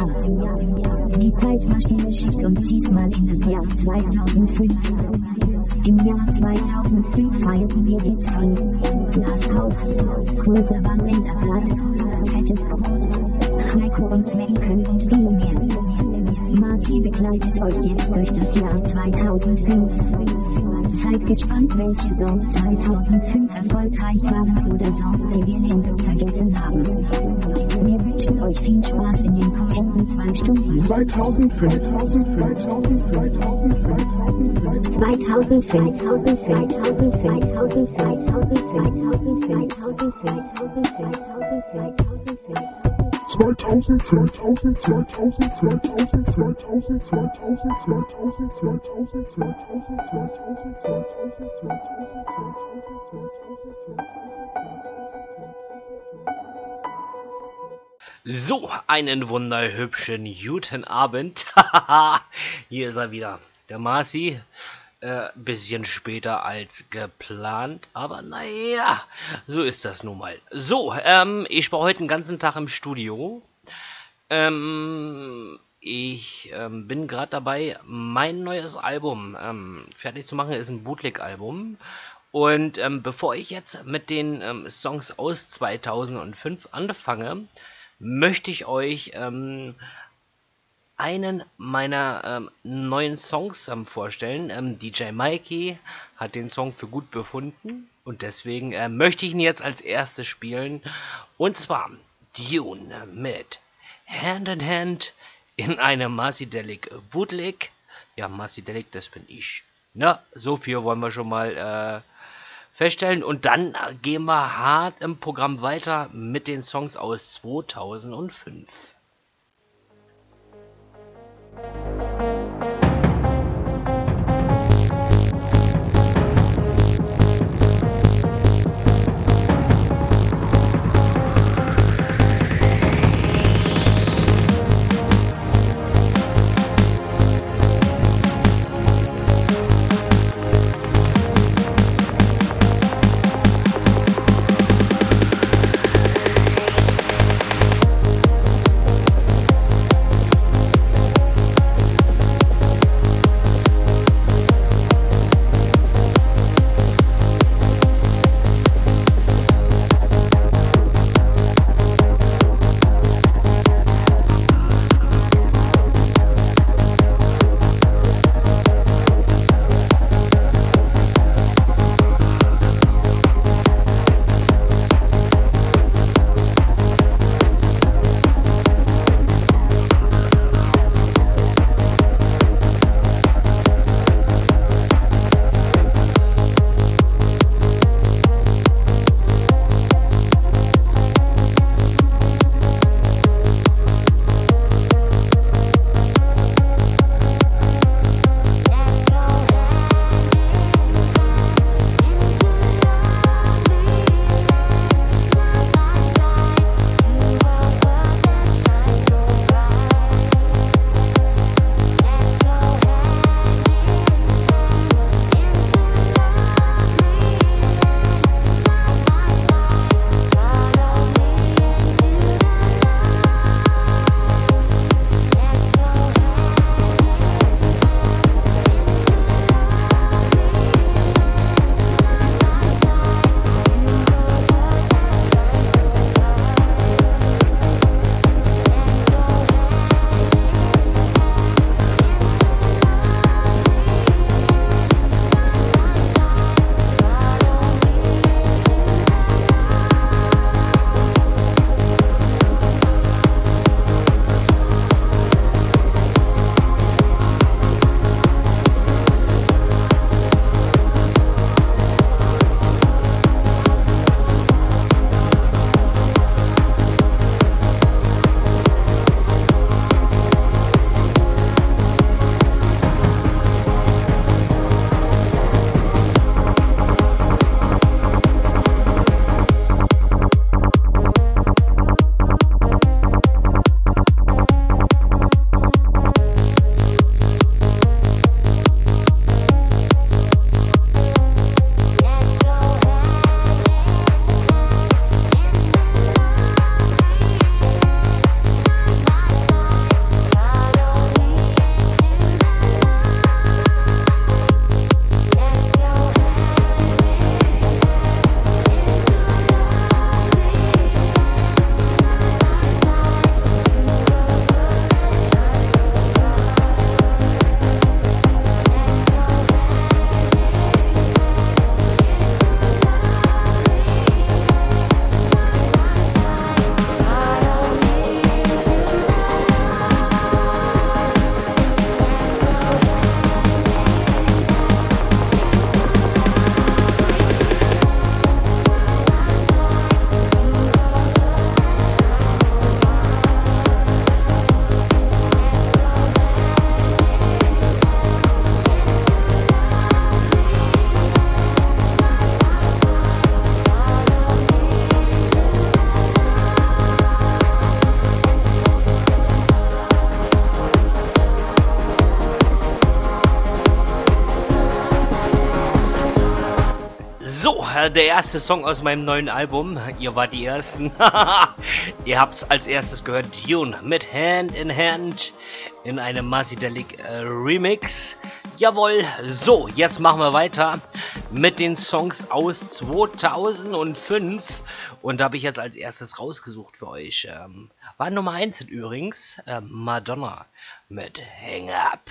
Die Zeitmaschine schickt uns diesmal in das Jahr 2005. Im Jahr 2005 feierten wir den Song. Glashaus, kurzer Saal, fettes Brot, Heiko und Makel und viel mehr. Marzi begleitet euch jetzt durch das Jahr 2005. Seid gespannt, welche Songs 2005 erfolgreich waren oder Songs, die wir längst vergessen haben. Wir wünschen euch viel Spaß in den kommenden zwei Stunden. 2005, 2005, 2005, 2005, 2005, 2005, 2005, 2005, 2005, 2005, 2005, So, einen wunderhübschen guten Abend. Hier ist er wieder, der Marci. Äh, bisschen später als geplant, aber naja, so ist das nun mal. So, ähm, ich war heute den ganzen Tag im Studio. Ähm, ich ähm, bin gerade dabei, mein neues Album ähm, fertig zu machen. Ist ein Bootleg-Album. Und ähm, bevor ich jetzt mit den ähm, Songs aus 2005 anfange, möchte ich euch ähm, einen meiner ähm, neuen Songs ähm, vorstellen. Ähm, DJ Mikey hat den Song für gut befunden und deswegen äh, möchte ich ihn jetzt als erstes spielen. Und zwar Dune mit Hand in Hand in einem Marcidelic Bootleg. Ja, Marcidelic, das bin ich. Na, so viel wollen wir schon mal äh, feststellen. Und dann äh, gehen wir hart im Programm weiter mit den Songs aus 2005. Äh, der erste Song aus meinem neuen Album. Ihr wart die Ersten. Ihr habt's als erstes gehört. Dune mit Hand in Hand in einem Masidelic äh, Remix. Jawohl, so, jetzt machen wir weiter mit den Songs aus 2005. Und da habe ich jetzt als erstes rausgesucht für euch. Ähm, war Nummer 1 übrigens äh, Madonna mit Hang Up.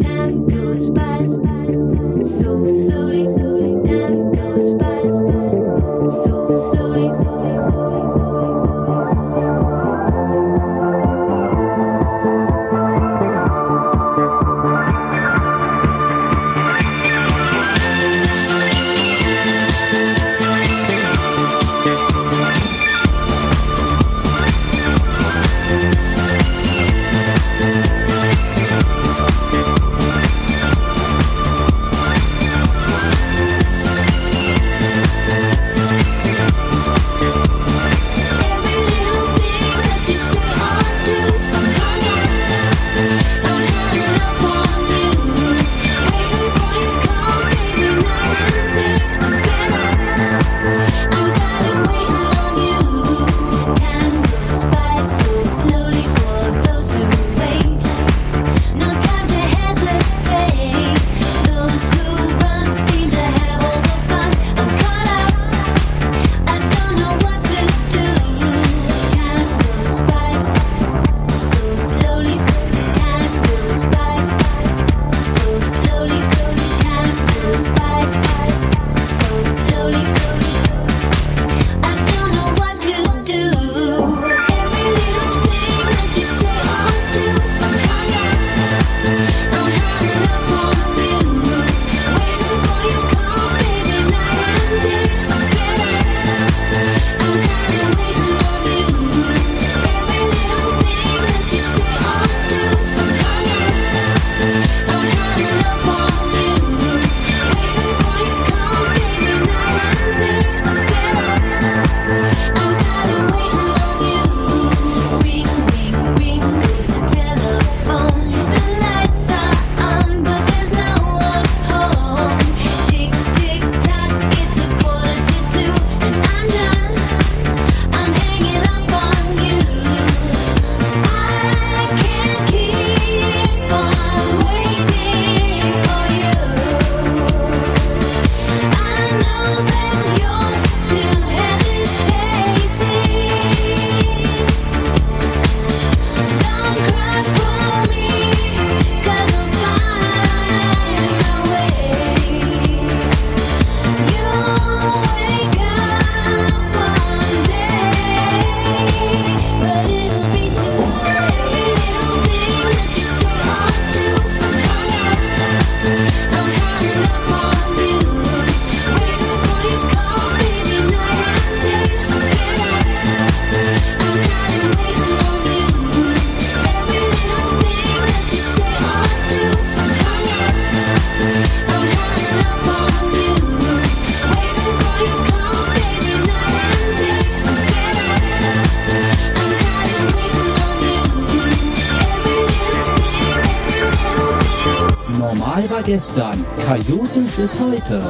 gestern, chaotisch ist Heute.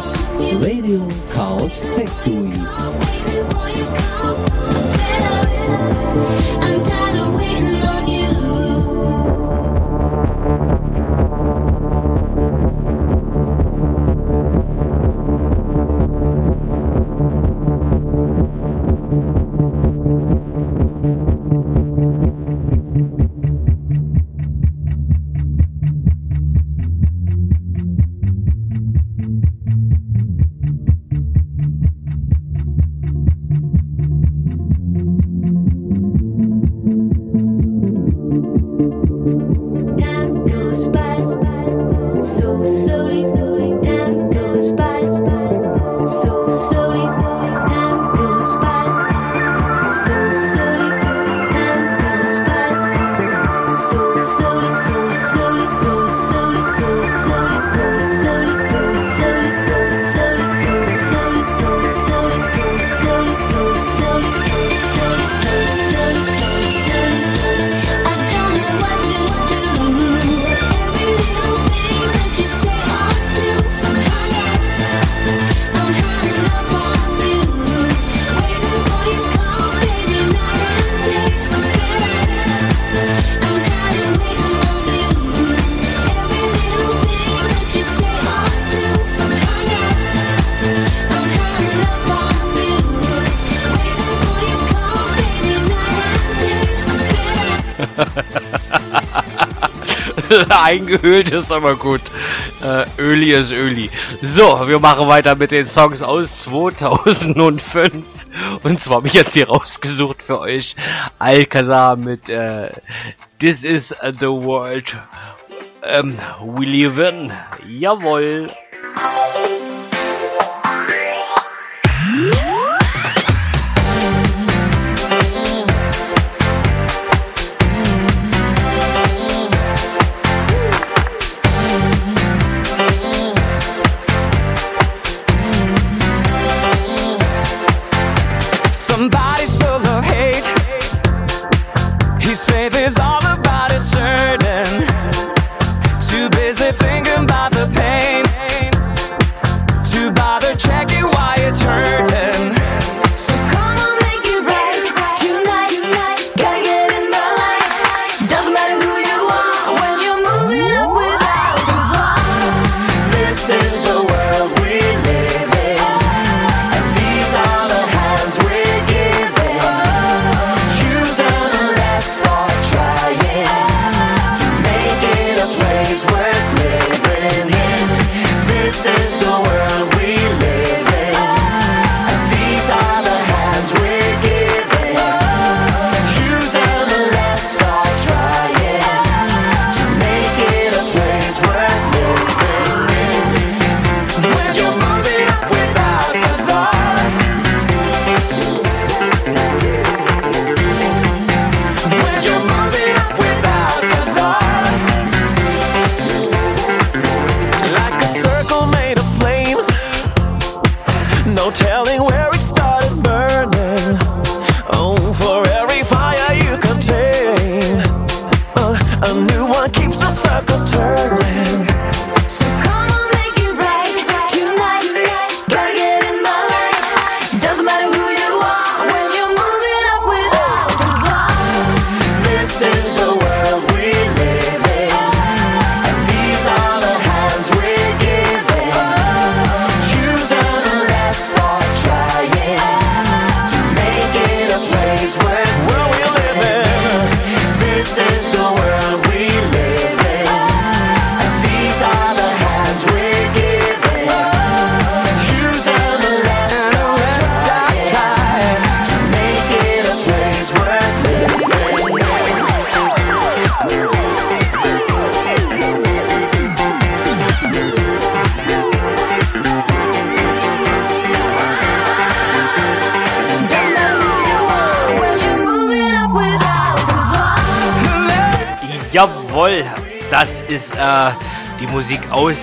Radio Chaos Factory. I'm tired of waiting. Eingehüllt ist aber gut. Äh, Öli ist Öli. So, wir machen weiter mit den Songs aus 2005. Und zwar habe ich jetzt hier rausgesucht für euch Alcazar mit äh, This is the World ähm, We Live in. Jawohl.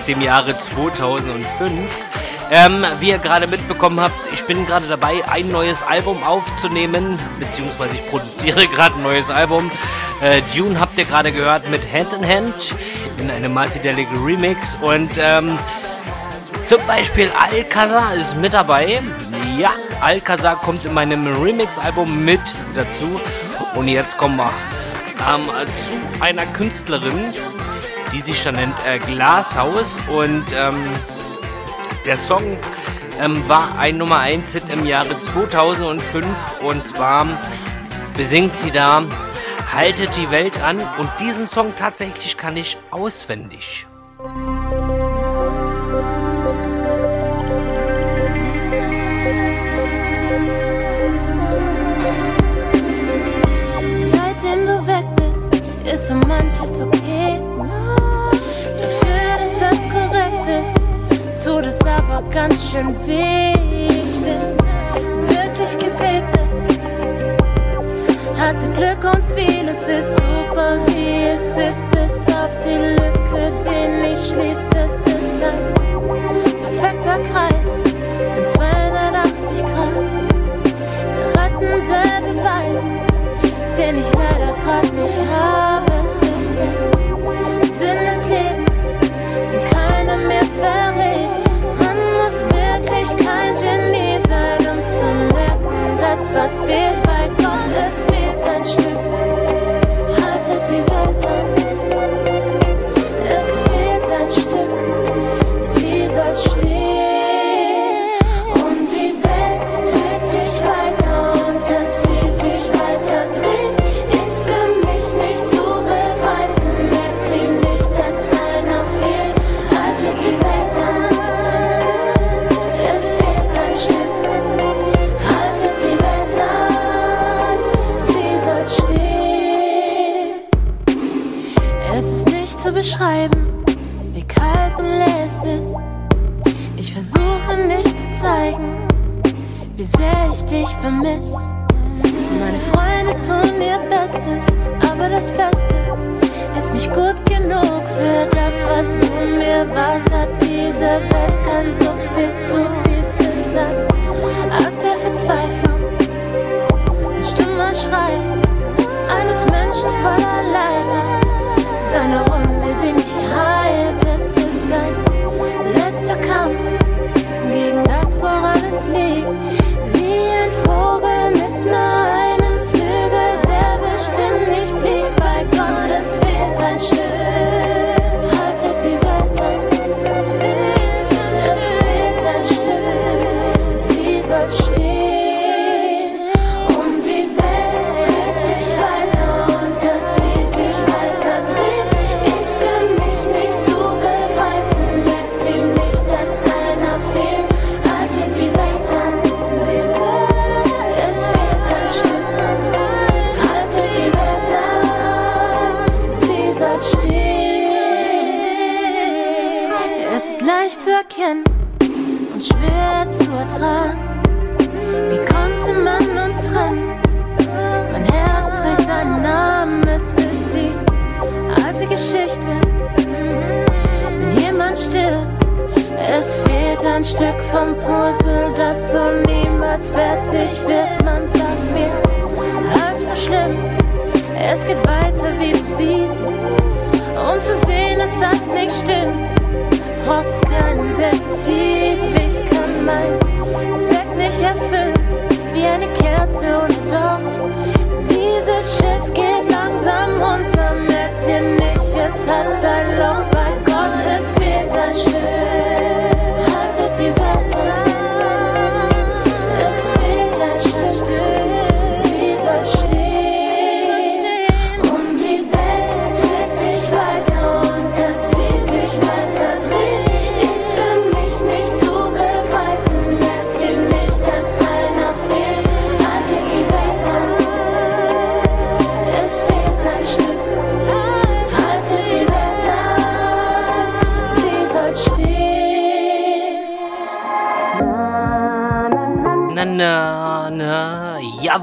Dem Jahre 2005. Ähm, wie ihr gerade mitbekommen habt, ich bin gerade dabei, ein neues Album aufzunehmen, beziehungsweise ich produziere gerade ein neues Album. Äh, Dune habt ihr gerade gehört mit Hand in Hand in einem Multidelic Remix und ähm, zum Beispiel Alcazar ist mit dabei. Ja, Alcazar kommt in meinem Remix-Album mit dazu. Und jetzt kommen wir ähm, zu einer Künstlerin, die sich schon nennt äh, Glashaus. Und ähm, der Song ähm, war ein Nummer 1 Hit im Jahre 2005. Und zwar besingt sie da Haltet die Welt an. Und diesen Song tatsächlich kann ich auswendig. Ganz schön weh. Ich bin wirklich gesegnet, hatte Glück und vieles ist super, wie es ist, bis auf die Lücke, die mich schließt. Es ist ein perfekter Kreis in 280 Grad. Der rettende Beweis den ich leider grad nicht habe. Es ist der merken, das sehr ich dich vermiss. Meine Freunde tun ihr Bestes, aber das Beste ist nicht gut genug für das, was du mir warst. Hat diese Welt kein Substitut, dies ist ein Akt der Verzweiflung, ein stummer Schrei eines Menschen voller Leid und seine Wunde, die mich vom Puzzle, das so niemals fertig wird. Man sagt mir, halb so schlimm, es geht weiter, wie du siehst. Um zu sehen, dass das nicht stimmt, braucht es keinen Detektiv. Ich kann mein Zweck nicht erfüllen, wie eine Kerze ohne Docht. Dieses Schiff geht langsam runter, merkt ihr nicht, es hat ein Loch bei Gott, es fehlt ein Stück.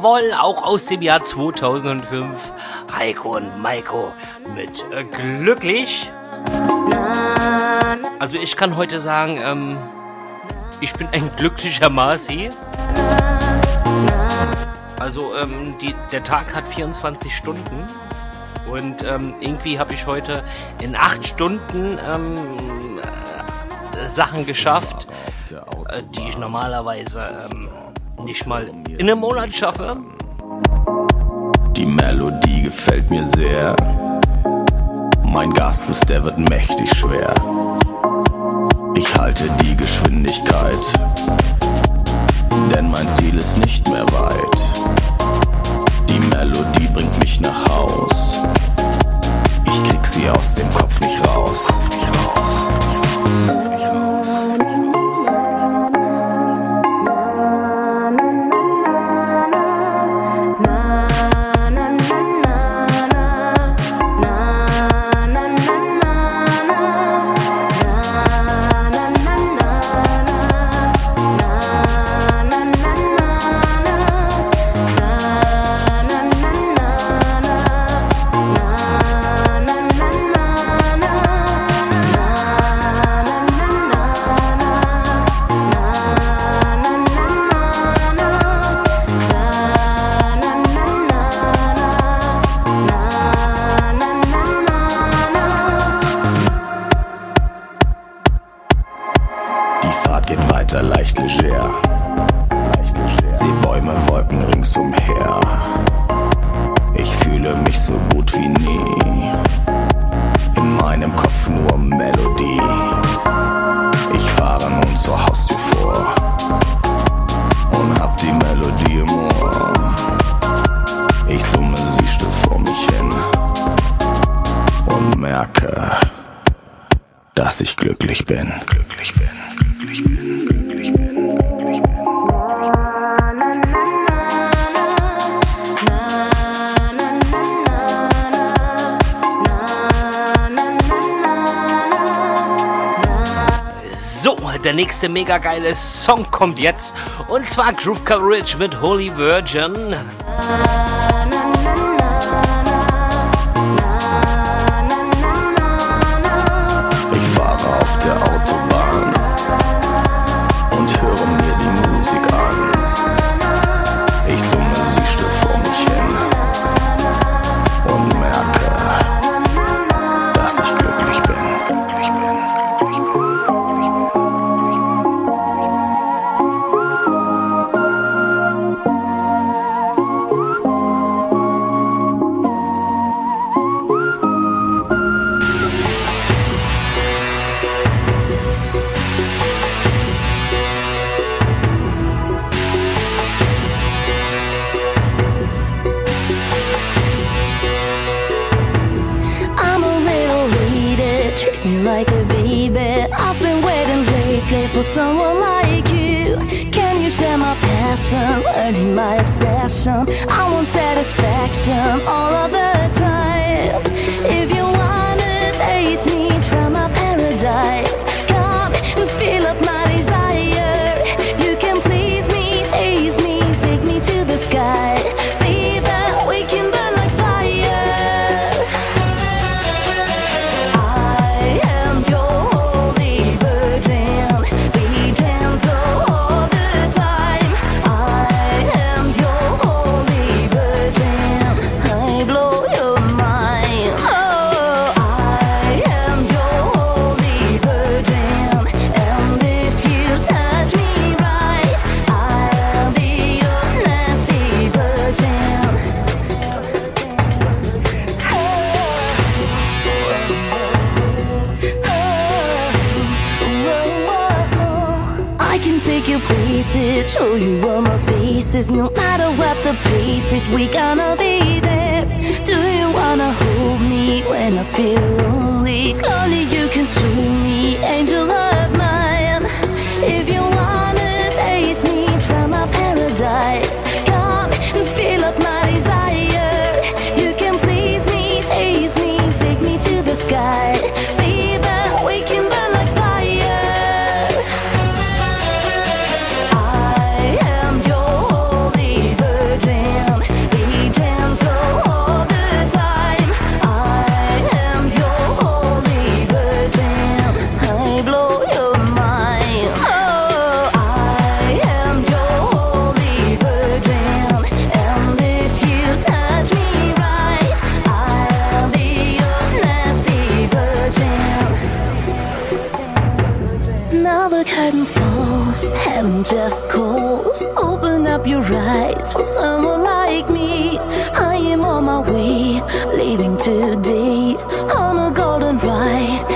Jawohl, auch aus dem Jahr 2005. Heiko und Maiko mit äh, Glücklich. Also ich kann heute sagen, ähm, ich bin ein glücklicher Marci. Also ähm, die, der Tag hat 24 Stunden und ähm, irgendwie habe ich heute in 8 Stunden ähm, äh, Sachen geschafft, äh, die ich normalerweise ähm, nicht mal in einem Monat schaffe. Die Melodie gefällt mir sehr. Mein Gasfuß, der wird mächtig schwer. Ich halte die Geschwindigkeit, denn mein Ziel ist nicht mehr weit. Die Melodie bringt mich nach Haus. Ich krieg sie aus dem Kopf nicht raus. Nicht raus. nächste mega geile Song kommt jetzt. Und zwar Groove Coverage mit Holy Virgin. Now the curtain falls, heaven just calls. Open up your eyes for someone like me. I am on my way, leaving today on a golden ride.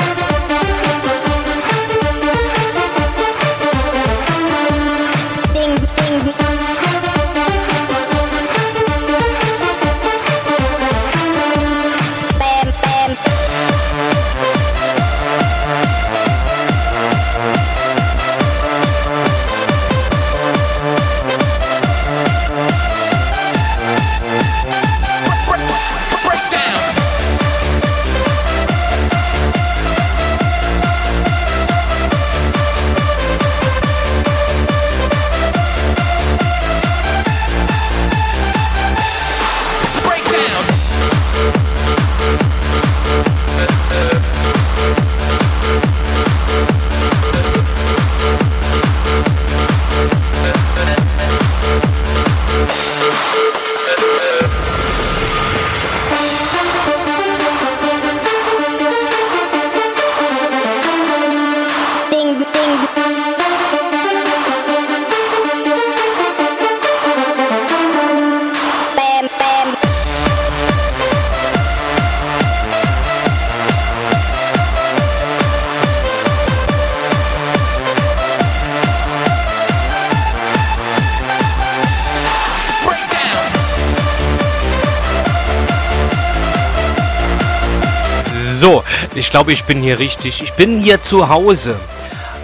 glaube, ich bin hier richtig. Ich bin hier zu Hause.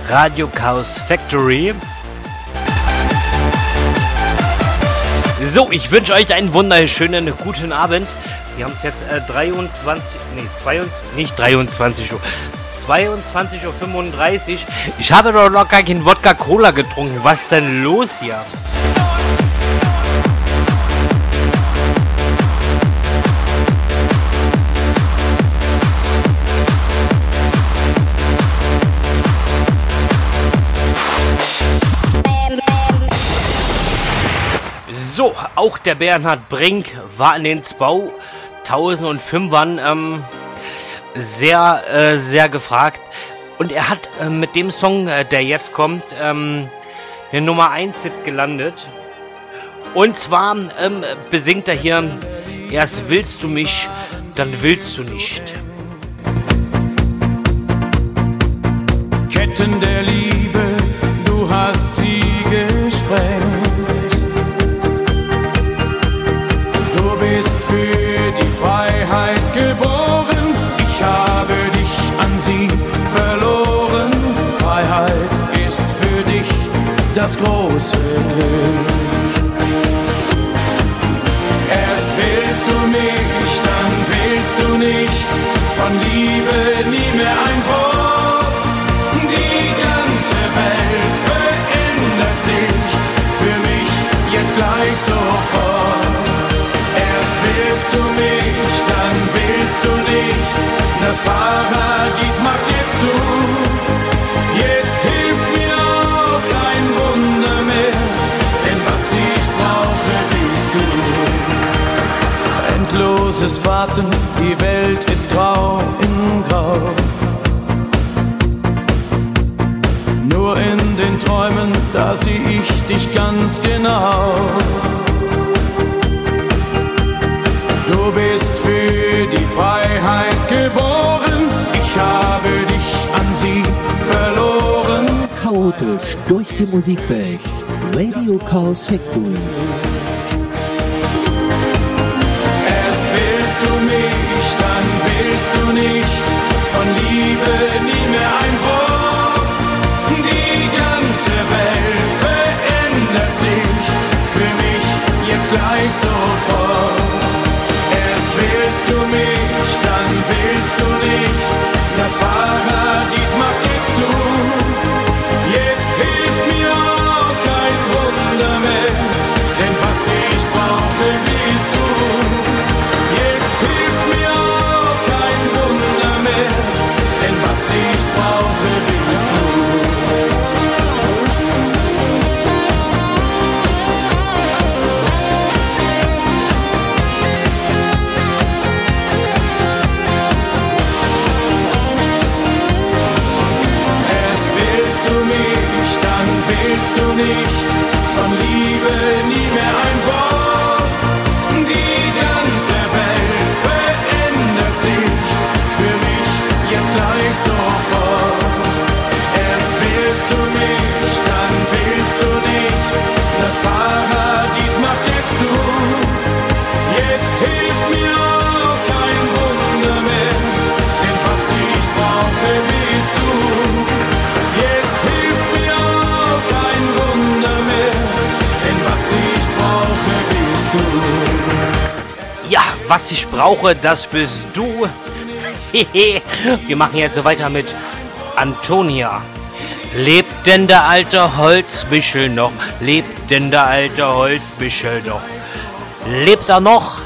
Radio Chaos Factory. So, ich wünsche euch einen wunderschönen guten Abend. Wir haben es jetzt äh, 23, nee, 22, nicht 23 Uhr. 22.35 Uhr. Ich habe doch noch gar keinen Wodka Cola getrunken. Was ist denn los hier? Auch der Bernhard Brink war in den 2005ern ähm, sehr, äh, sehr gefragt. Und er hat äh, mit dem Song, äh, der jetzt kommt, ähm, eine Nummer 1 Hit gelandet. Und zwar ähm, besingt er hier, erst willst du mich, dann willst du nicht. Ketten der Liebe, du hast sie gesprengt. Das große Glück. Erst willst du mich, dann willst du nicht, von Liebe nie mehr ein Wort. Die ganze Welt verändert sich für mich jetzt gleich sofort. Erst willst du mich, dann willst du nicht, das Paradies Endloses Warten, die Welt ist grau in grau. Nur in den Träumen, da sehe ich dich ganz genau. Du bist für die Freiheit geboren, ich habe dich an sie verloren. Chaotisch durch die Musikwelt. Radio Chaos Factory. Jetzt gleich sofort. Willst was ich brauche, das bist du. Wir machen jetzt so weiter mit Antonia. Lebt denn der alte Holzmichel noch? Lebt denn der alte Holzmichel noch? Lebt er noch?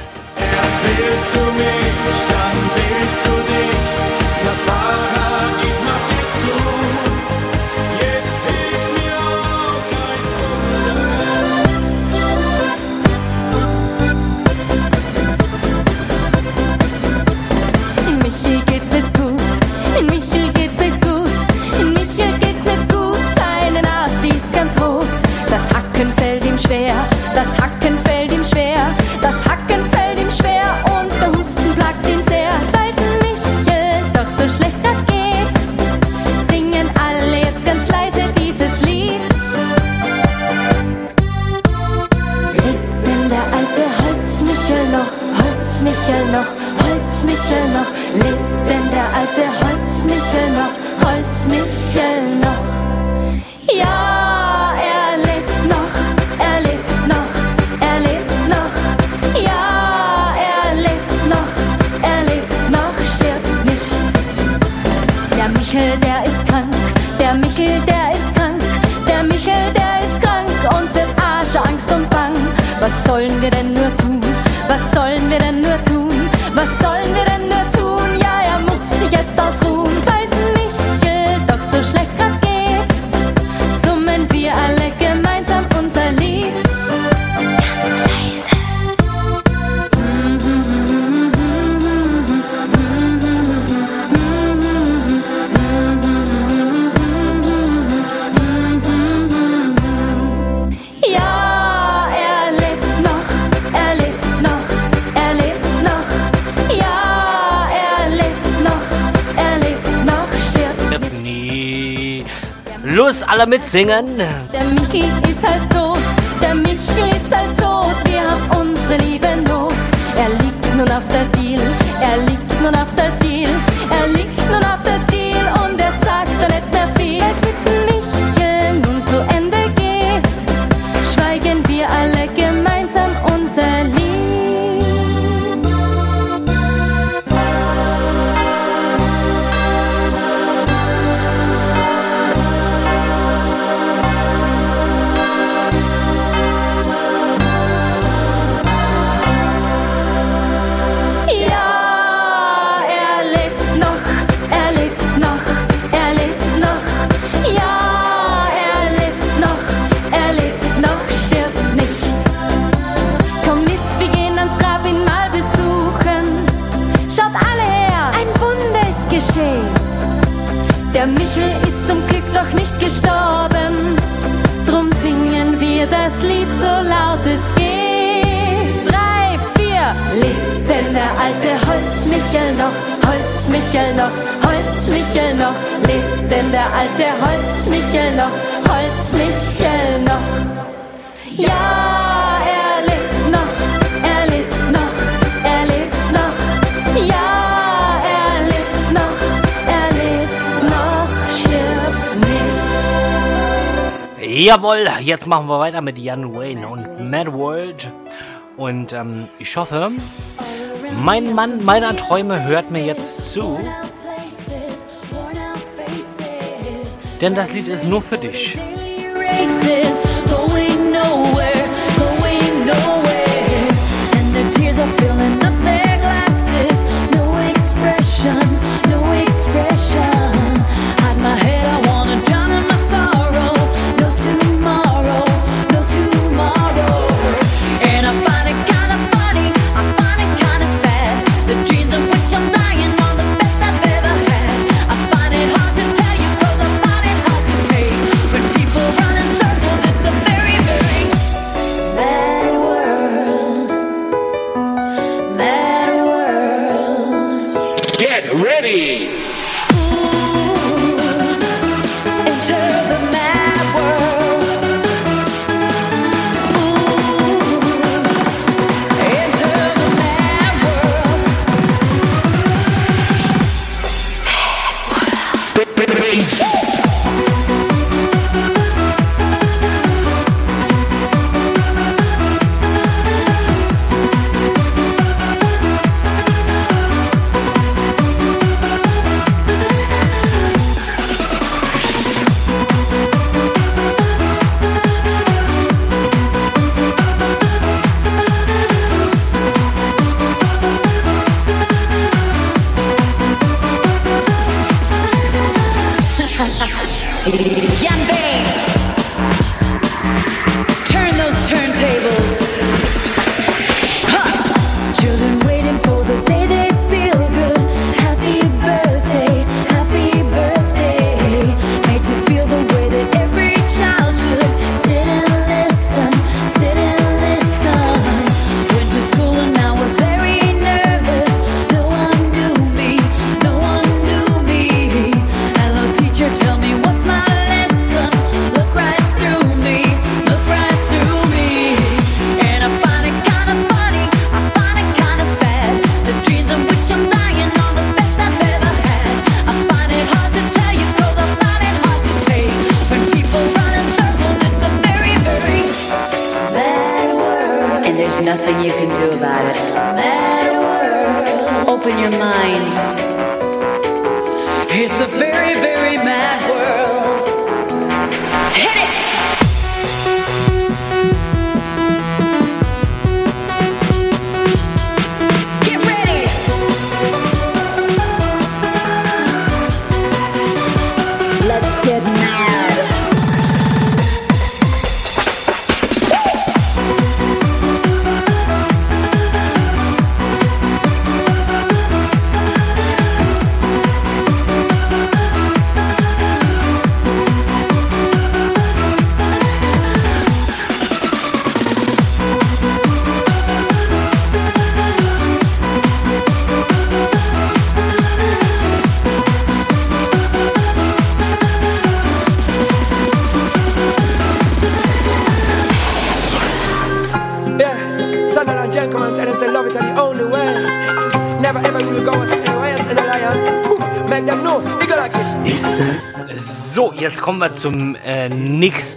singing geschehen. Der Michel ist zum Glück doch nicht gestorben, drum singen wir das Lied so laut es geht. Drei, vier, lebt denn der alte Holzmichel noch, Holzmichel noch, Holzmichel noch, lebt denn der alte Holzmichel noch, Holzmichel noch. Ja! Jawohl, jetzt machen wir weiter mit Jan Wayne und Mad World. Und ähm, ich hoffe, mein Mann meiner Träume hört mir jetzt zu. Denn das Lied ist nur für dich. And their tears are filling up their glasses. No expression.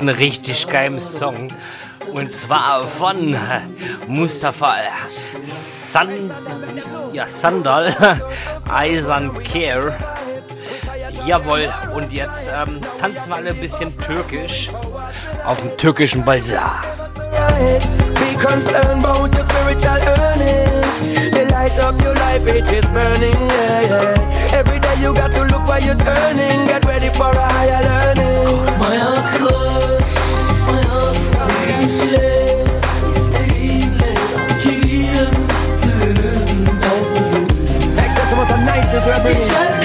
einen richtig geilen Song. Und zwar von äh, Mustafa äh, Sand ja, Sandal Eisern Care. Jawohl, und jetzt ähm, tanzen wir alle ein bisschen türkisch auf dem türkischen Balsar. Concerned about your spiritual earnings. The light of your life, it is burning. Yeah, yeah. Every day you got to look where you're turning. Get ready for a higher learning. My uncle. is represented.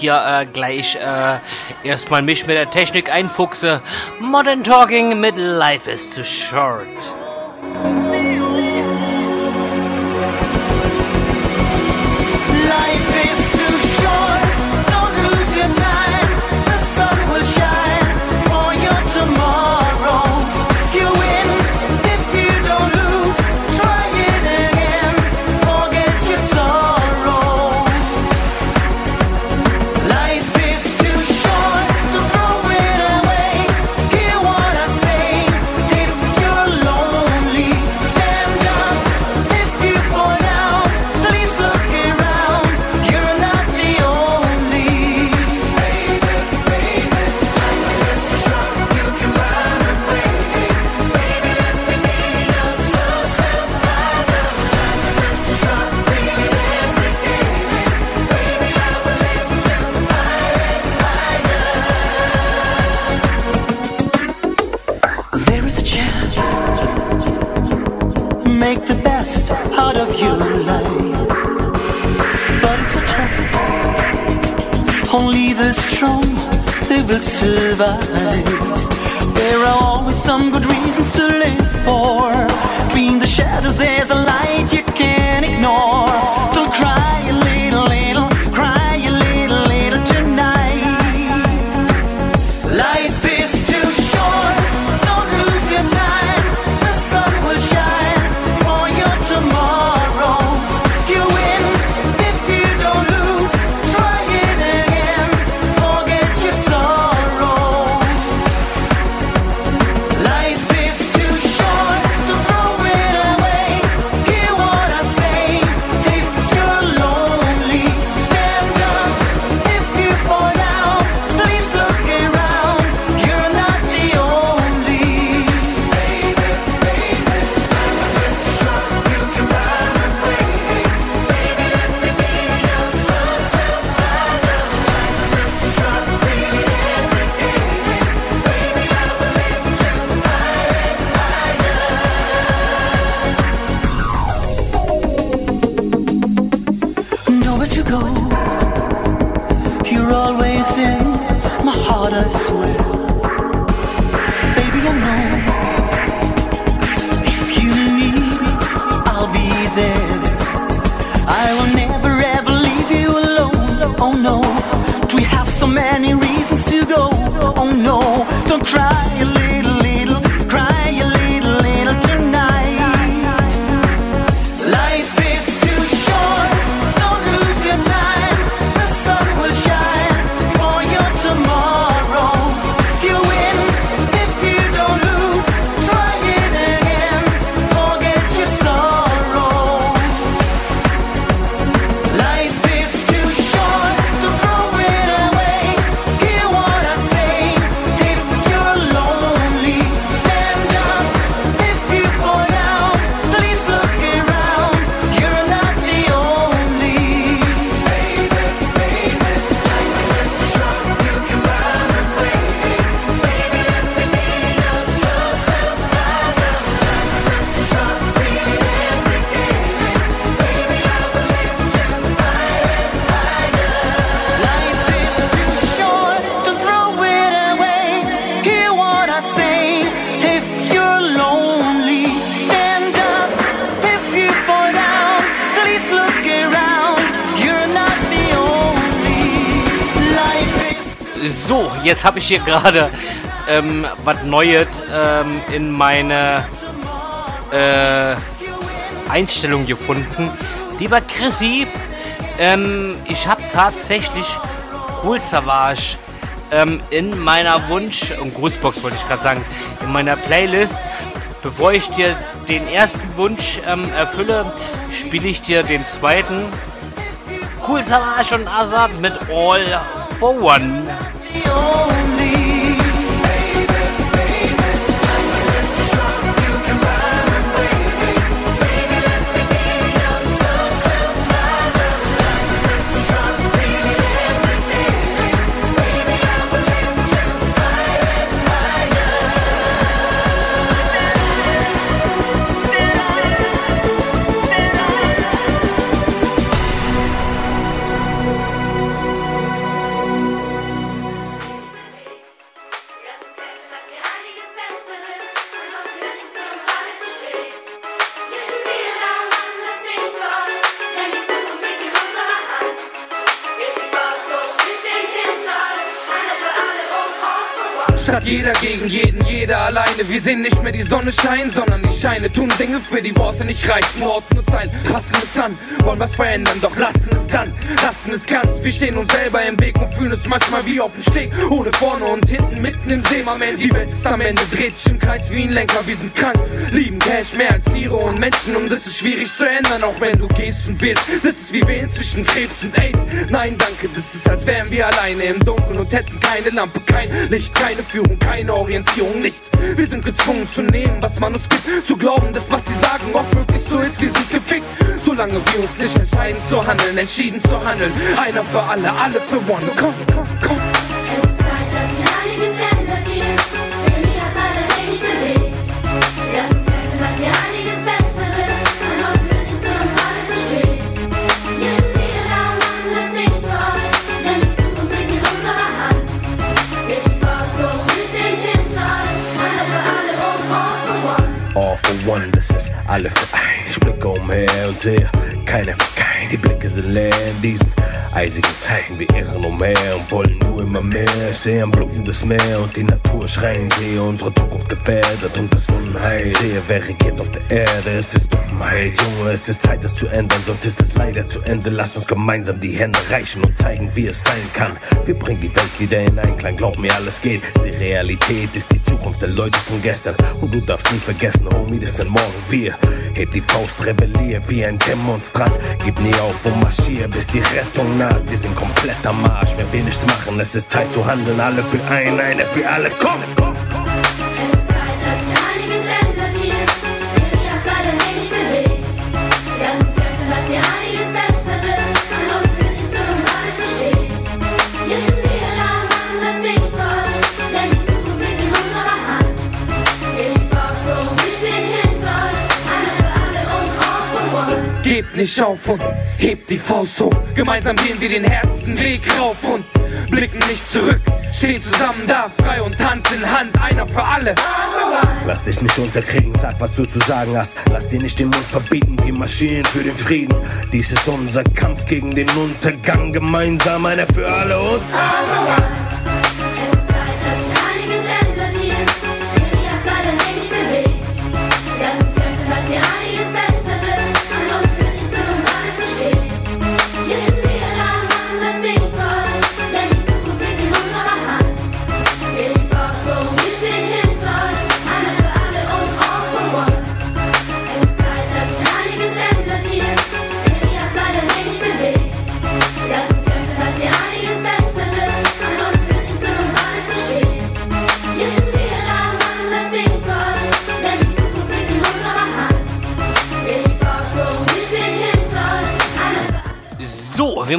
hier äh, gleich äh, erstmal mich mit der Technik einfuchse. Modern Talking mit Life is too short. Jetzt habe ich hier gerade ähm, was Neues ähm, in meine äh, Einstellung gefunden. Lieber Chrissy, ähm, ich habe tatsächlich Cool Savage ähm, in meiner Wunsch- und Grußbox wollte ich gerade sagen, in meiner Playlist. Bevor ich dir den ersten Wunsch ähm, erfülle, spiele ich dir den zweiten. Cool Savage und Azad mit All for One. The Wir sehen nicht mehr die Sonne scheinen, sondern die Scheine tun Dinge, für die Worte nicht reichen. Worte nur Zeilen passen uns an, wollen was verändern, doch lassen es dann, lassen es ganz. Wir stehen uns selber im Weg und fühlen uns manchmal wie auf dem Steg, ohne vorne und hinten, mitten im Seemament. Die Welt ist am Ende, dreht sich im Kreis wie ein Lenker, wir sind krank, lieben Cash mehr als Tiere und Menschen und das ist schwierig zu ändern, auch wenn du gehst und willst. Das ist wie wählen zwischen Krebs und AIDS. Nein, danke, das ist als wären wir alleine im Dunkeln und hätten keine Lampe, kein Licht, keine Führung, keine Orientierung, nichts. Wir sind gezwungen zu nehmen, was man uns gibt, zu glauben, dass was sie sagen auch wirklich so ist. Wir sind gefickt, solange wir uns nicht entscheiden zu handeln, entschieden zu handeln. Einer für alle, alle für one. Komm, komm, sehe keine kein, die Blicke sind leer in diesen eisigen Zeiten. Wir irren umher und wollen nur immer mehr. Ich sehe ein blutendes Meer und die Natur schreien. Sehe unsere Zukunft gefährdet und das Unheil. Sehe, wer regiert auf der Erde. Es ist Dummheit, Junge, es ist Zeit, das zu ändern. Sonst ist es leider zu Ende. Lass uns gemeinsam die Hände reichen und zeigen, wie es sein kann. Wir bringen die Welt wieder in Einklang. Glaub mir, alles geht. Die Realität ist die Zukunft der Leute von gestern. Und du darfst nie vergessen, Homie, das sind morgen wir. Heb die Faust, rebellier wie ein Demonstrant. Gib nie auf und marschier, bis die Rettung naht. Wir sind komplett am Arsch, wenn wir nichts machen. Es ist Zeit zu handeln. Alle für einen, einer für alle. Komm, nicht auf und hebt die Faust hoch. Gemeinsam gehen wir den härtesten Weg rauf und blicken nicht zurück. Stehen zusammen da, frei und Hand in Hand, einer für alle. Lass dich nicht unterkriegen, sag, was du zu sagen hast. Lass dir nicht den Mund verbieten, wir marschieren für den Frieden. Dies ist unser Kampf gegen den Untergang, gemeinsam einer für alle und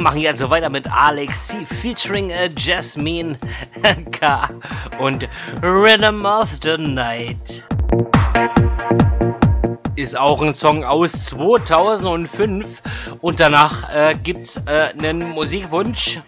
machen jetzt weiter mit Alex C. featuring äh, Jasmine K. und Rhythm of the Night. Ist auch ein Song aus 2005 und danach äh, gibt's äh, einen Musikwunsch.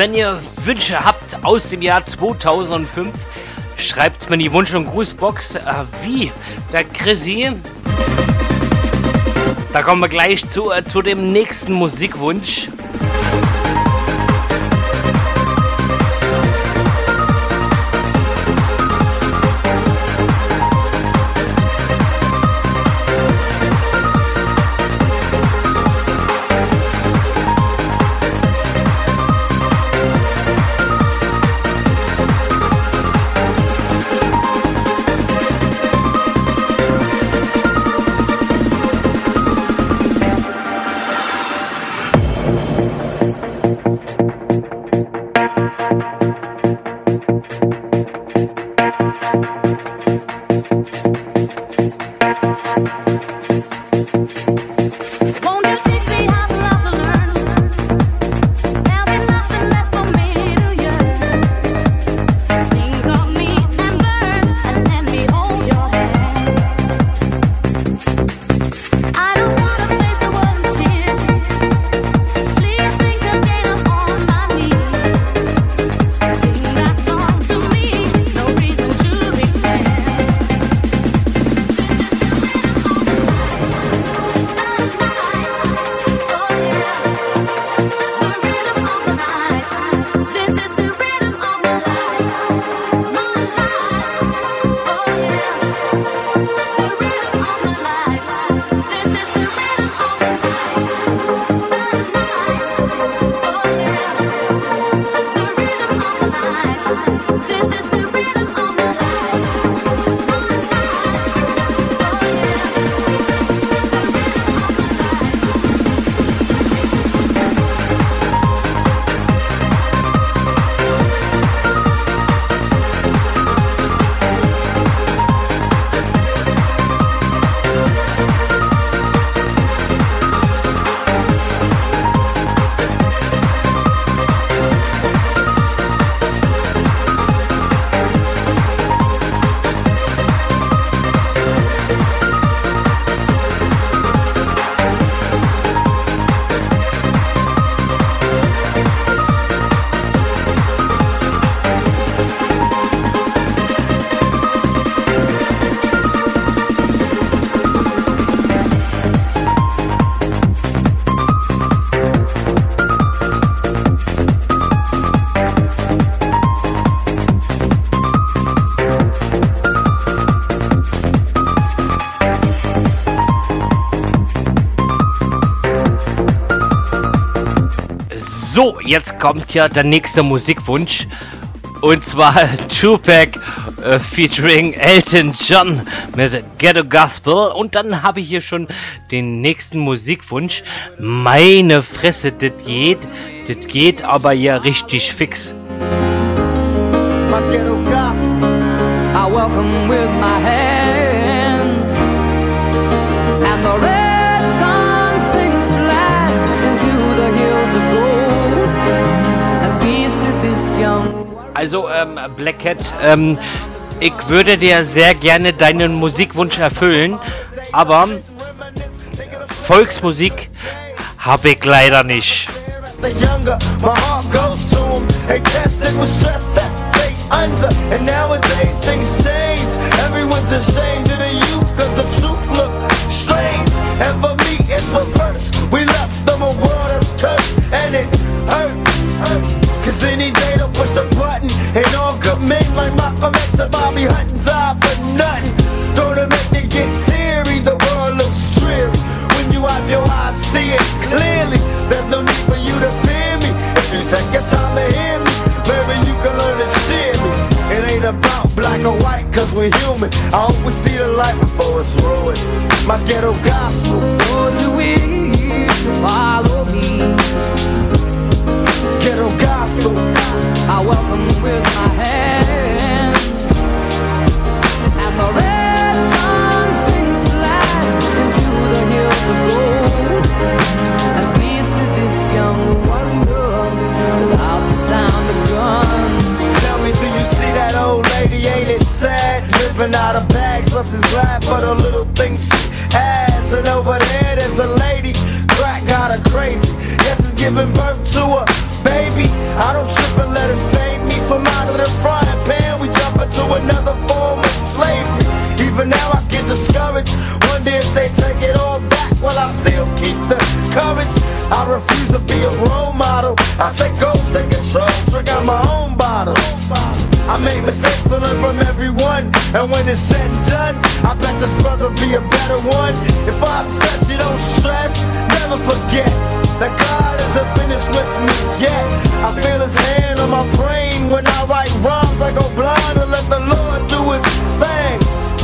Wenn ihr Wünsche habt aus dem Jahr 2005, Schreibt's mir in die Wunsch- und Grußbox. Äh, wie? Der Chrissy. Da kommen wir gleich zu, äh, zu dem nächsten Musikwunsch. Jetzt kommt ja der nächste Musikwunsch. Und zwar Tupac äh, featuring Elton John mit Ghetto Gospel. Und dann habe ich hier schon den nächsten Musikwunsch. Meine Fresse, das geht. Das geht aber ja richtig fix. My ghetto gospel. I welcome with my hands, Also, ähm, Black Cat, ähm, ich würde dir sehr gerne deinen Musikwunsch erfüllen, aber Volksmusik habe ich leider nicht. Under. And nowadays things change. Everyone's ashamed Bobby Hutton die for nothing. Don't it make me get teary? The world looks dreary. When you have your eyes see it clearly. There's no need for you to fear me. If you take your time to hear me, maybe you can learn to cheer me. It ain't about black or white, cause we're human. I hope we see the light before it's ruined. My ghetto gospel. Those who wish to follow me, Ghetto gospel. I welcome with my hands, is glad for the little things she has. And over there, there's a lady, crack got her crazy. Yes, it's giving birth to a baby. I don't trip and let it fade me from out of the frying pan. We jump into another form of slavery. Even now I get discouraged. Wonder if they take it all back. Will I still keep the courage? I refuse to be a role model. I say go take control, drink out my own bottles. I make mistakes, but learn from everyone. And when it's said and done, I bet this brother be a better one. If I upset you, don't stress. Never forget that God isn't finished with me yet. I feel His hand on my brain when I write rhymes. I go blind and let the Lord do His thing.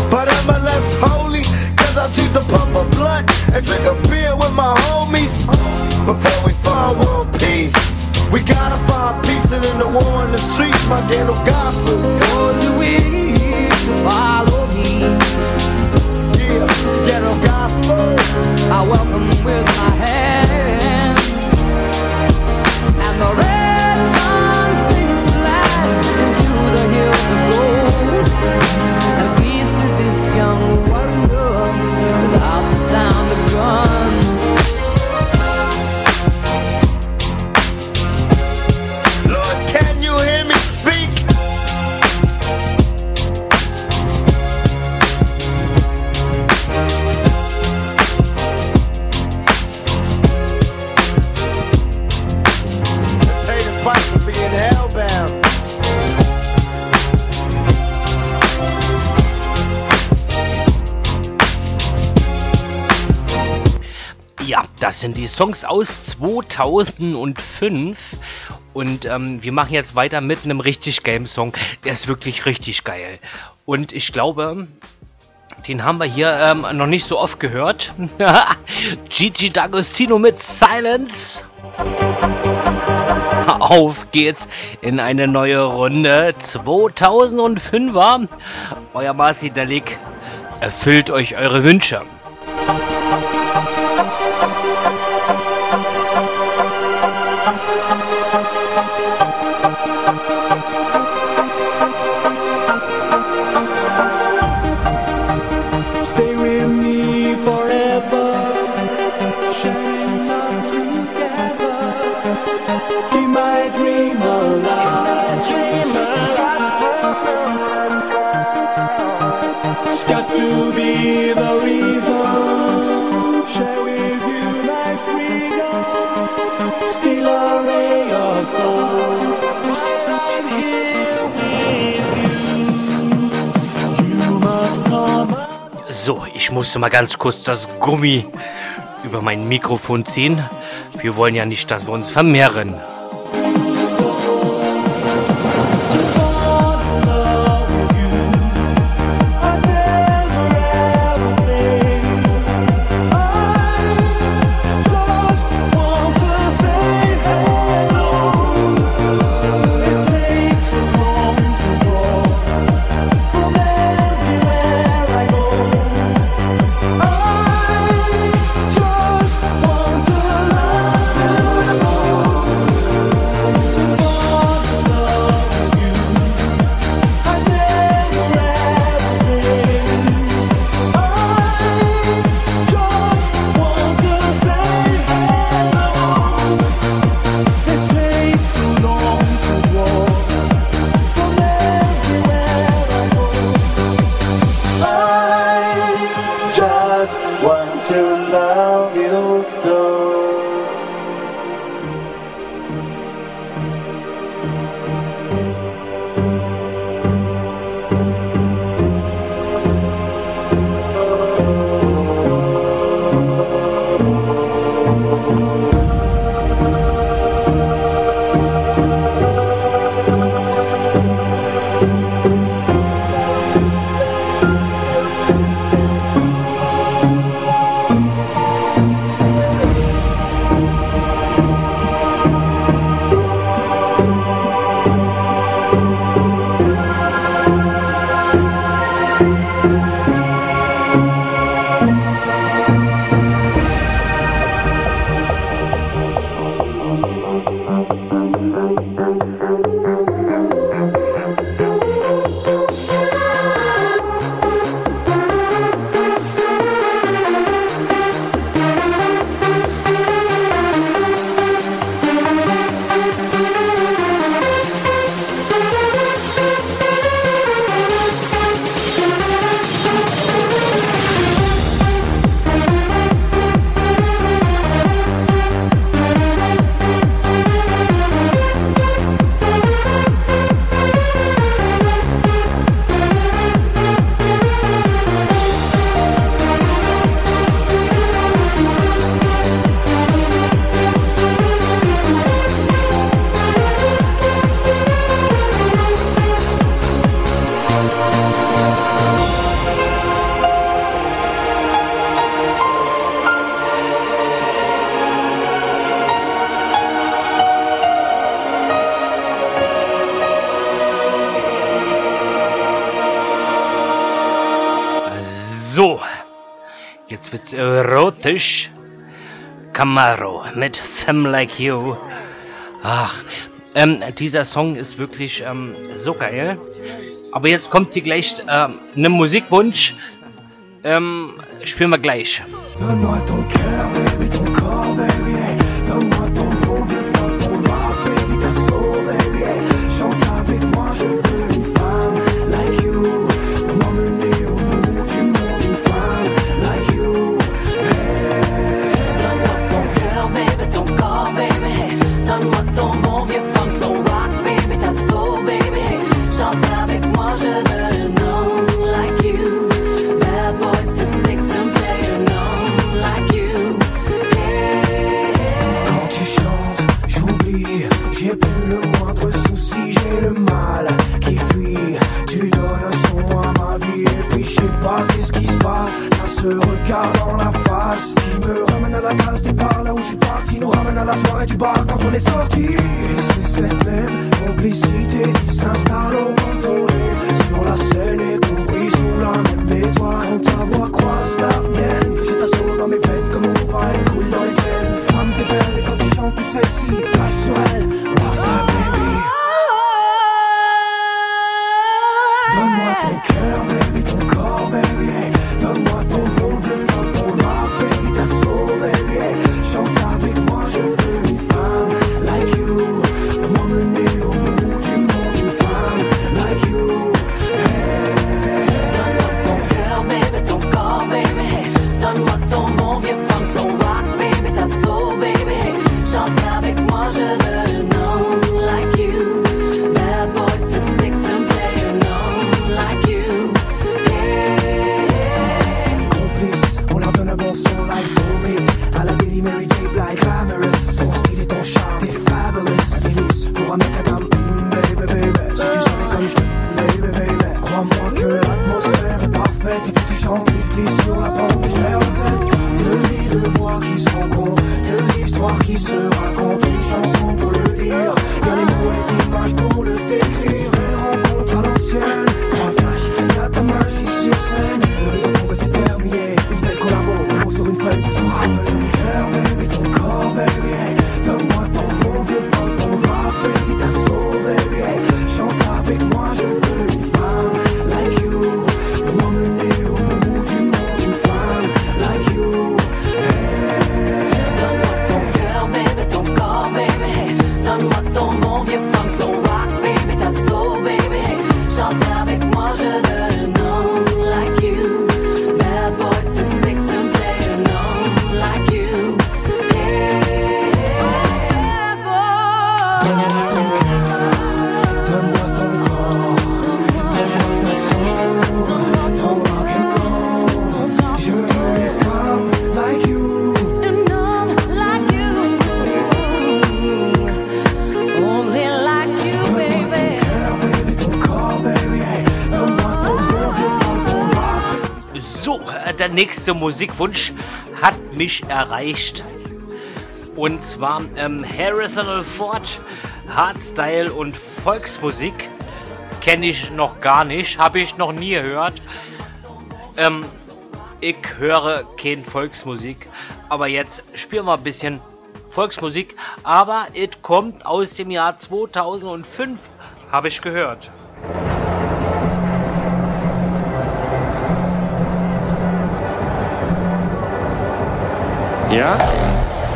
But I'm I less holy? Cause I choose to pump a blunt and drink a beer with my homies. Before we find world peace, we gotta find peace in the war in the streets, my ghetto gospel. Those who wish Songs aus 2005. Und ähm, wir machen jetzt weiter mit einem richtig geilen Song. Der ist wirklich richtig geil. Und ich glaube, den haben wir hier ähm, noch nicht so oft gehört. Gigi D'Agostino mit Silence. Auf geht's in eine neue Runde. 2005er. Euer Marci Dalik erfüllt euch eure Wünsche. Musste mal ganz kurz das Gummi über mein Mikrofon ziehen. Wir wollen ja nicht, dass wir uns vermehren. Tisch. Camaro mit Femme Like You. Ach, ähm, dieser Song ist wirklich ähm, so geil. Aber jetzt kommt hier gleich ähm, ne Musikwunsch. Ähm, spielen wir gleich. The night don't care, baby, don't call, baby, hey, começou a. nächste Musikwunsch hat mich erreicht. Und zwar ähm, Harrison Ford, Hardstyle und Volksmusik. Kenne ich noch gar nicht, habe ich noch nie gehört. Ähm, ich höre kein Volksmusik, aber jetzt spielen wir ein bisschen Volksmusik. Aber es kommt aus dem Jahr 2005, habe ich gehört. Ja?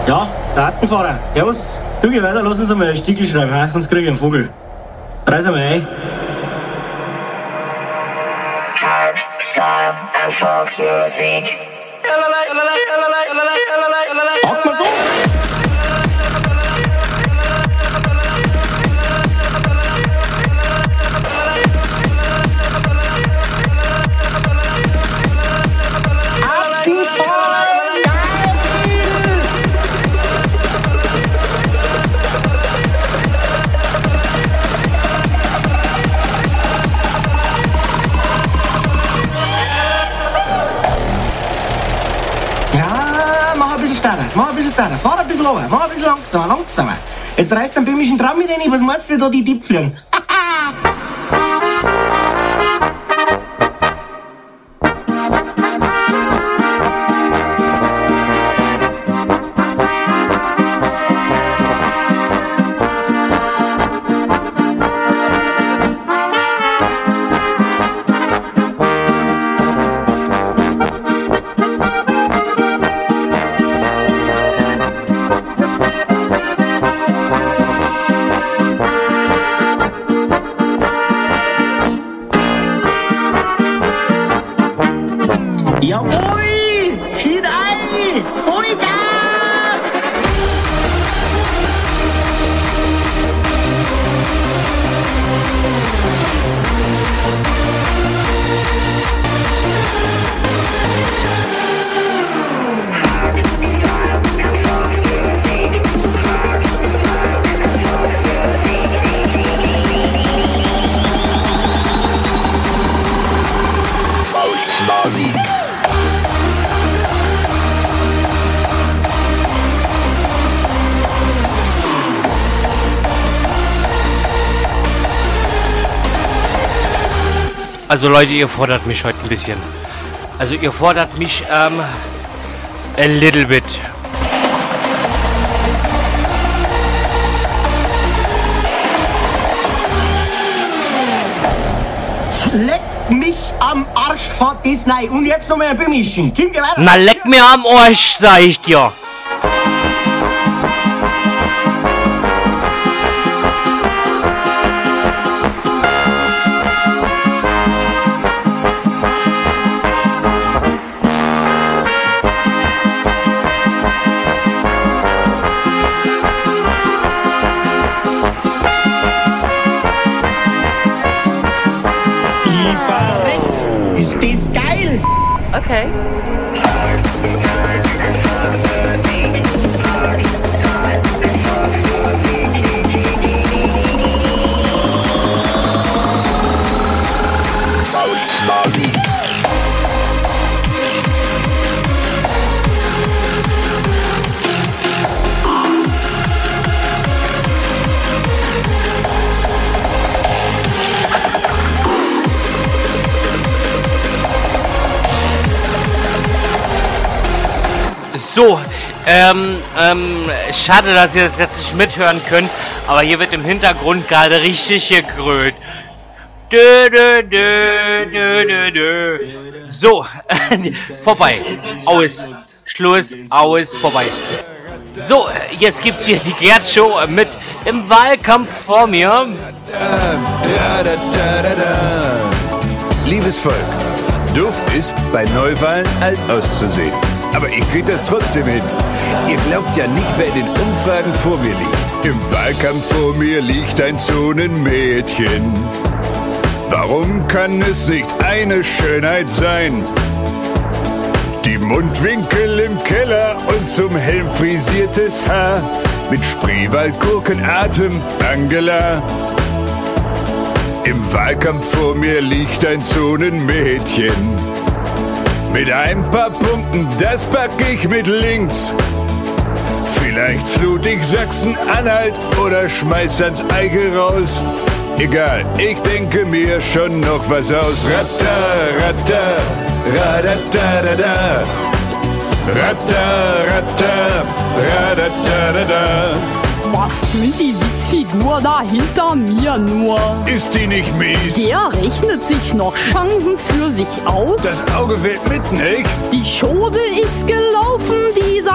Ja, Datenfahrer. Servus. Du geh weiter, lass uns einmal Stiegel schreiben, he? sonst krieg ich einen Vogel. Reiß einmal ein. Hard, style and Fox Jetzt reißt den böhmischen Traum mit rein, was machst du, wie da die Tipp? Also Leute, ihr fordert mich heute ein bisschen. Also ihr fordert mich ähm, a little bit. Leck mich am Arsch von Disney. Und jetzt noch mehr bemischen. Kim. Na leck mir am Arsch, sag ich dir. Ähm, schade, dass ihr das jetzt nicht mithören könnt, aber hier wird im Hintergrund gerade richtig gegrölt. Dö, dö, dö, dö, dö. So, vorbei. Aus. Schluss, aus, vorbei. So, jetzt gibt's hier die Gerd-Show mit im Wahlkampf vor mir. Liebes Volk, doof ist bei Neuwahlen alt auszusehen. Aber ich krieg das trotzdem hin. Ihr glaubt ja nicht, wer in den Umfragen vor mir liegt. Im Wahlkampf vor mir liegt ein Zonenmädchen. Warum kann es nicht eine Schönheit sein? Die Mundwinkel im Keller und zum Helm frisiertes Haar. Mit Spreewaldgurkenatem, Angela. Im Wahlkampf vor mir liegt ein Zonenmädchen. Mit ein paar Punkten, das pack ich mit links. Vielleicht flut ich Sachsen-Anhalt oder schmeiß ans Eichel raus. Egal, ich denke mir schon noch was aus. Ratta, ratta, radatada. Ratta, ratta, radatada. Was tun die Witzfigur da hinter mir nur? Ist die nicht mies? Der rechnet sich noch Chancen für sich aus. Das Auge wird mit, nicht? Die Chose ist gelaufen,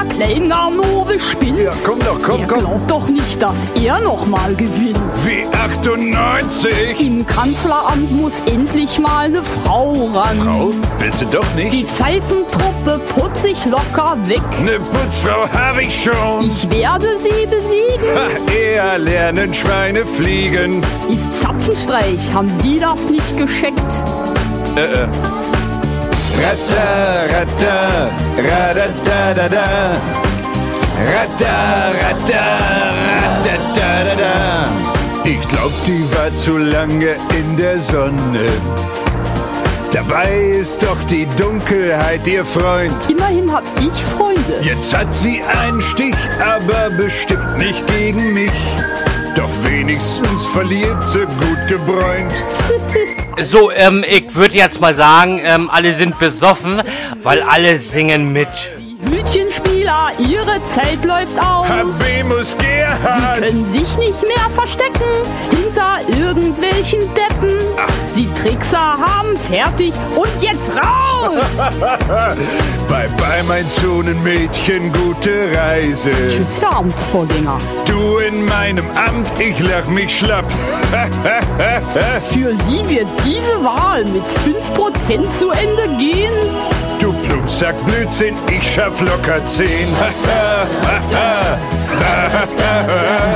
dieser Kleingarnove spinnt. Ja, komm doch, komm, Der komm. glaubt doch nicht, dass er noch mal gewinnt. Wie 98? Im Kanzleramt muss endlich mal eine Frau ran. Frau? Willst du doch nicht? Die Pfeifentruppe putz ich locker weg. Ne Putzfrau hab ich schon. Ich werde sie besiegen. Ha, eher lernen Schweine fliegen. Ist Zapfenstreich, haben Sie das nicht gescheckt? Äh, äh. Ratta, ratta, radadadada. Ratta, ratta, radadadada. Ich glaub, die war zu lange in der Sonne. Dabei ist doch die Dunkelheit ihr Freund. Immerhin hab ich Freunde. Jetzt hat sie einen Stich, aber bestimmt nicht gegen mich. Doch wenigstens verliert sie gut gebräunt. So, ähm, ich würde jetzt mal sagen, ähm, alle sind besoffen, weil alle singen mit. Hütchenspieler, ihre Zeit läuft aus. Habemus Gerhard. Sie können sich nicht mehr verstecken hinter irgendwelchen Deppen. Die Trickser haben fertig und jetzt raus! bye bye, mein Zonenmädchen, gute Reise. Tschüss, Herr Amtsvorgänger. Du in meinem Amt, ich lach mich schlapp. Für Sie wird diese Wahl mit 5% zu Ende gehen. Du Plumpsack Blödsinn, ich schaff locker 10. In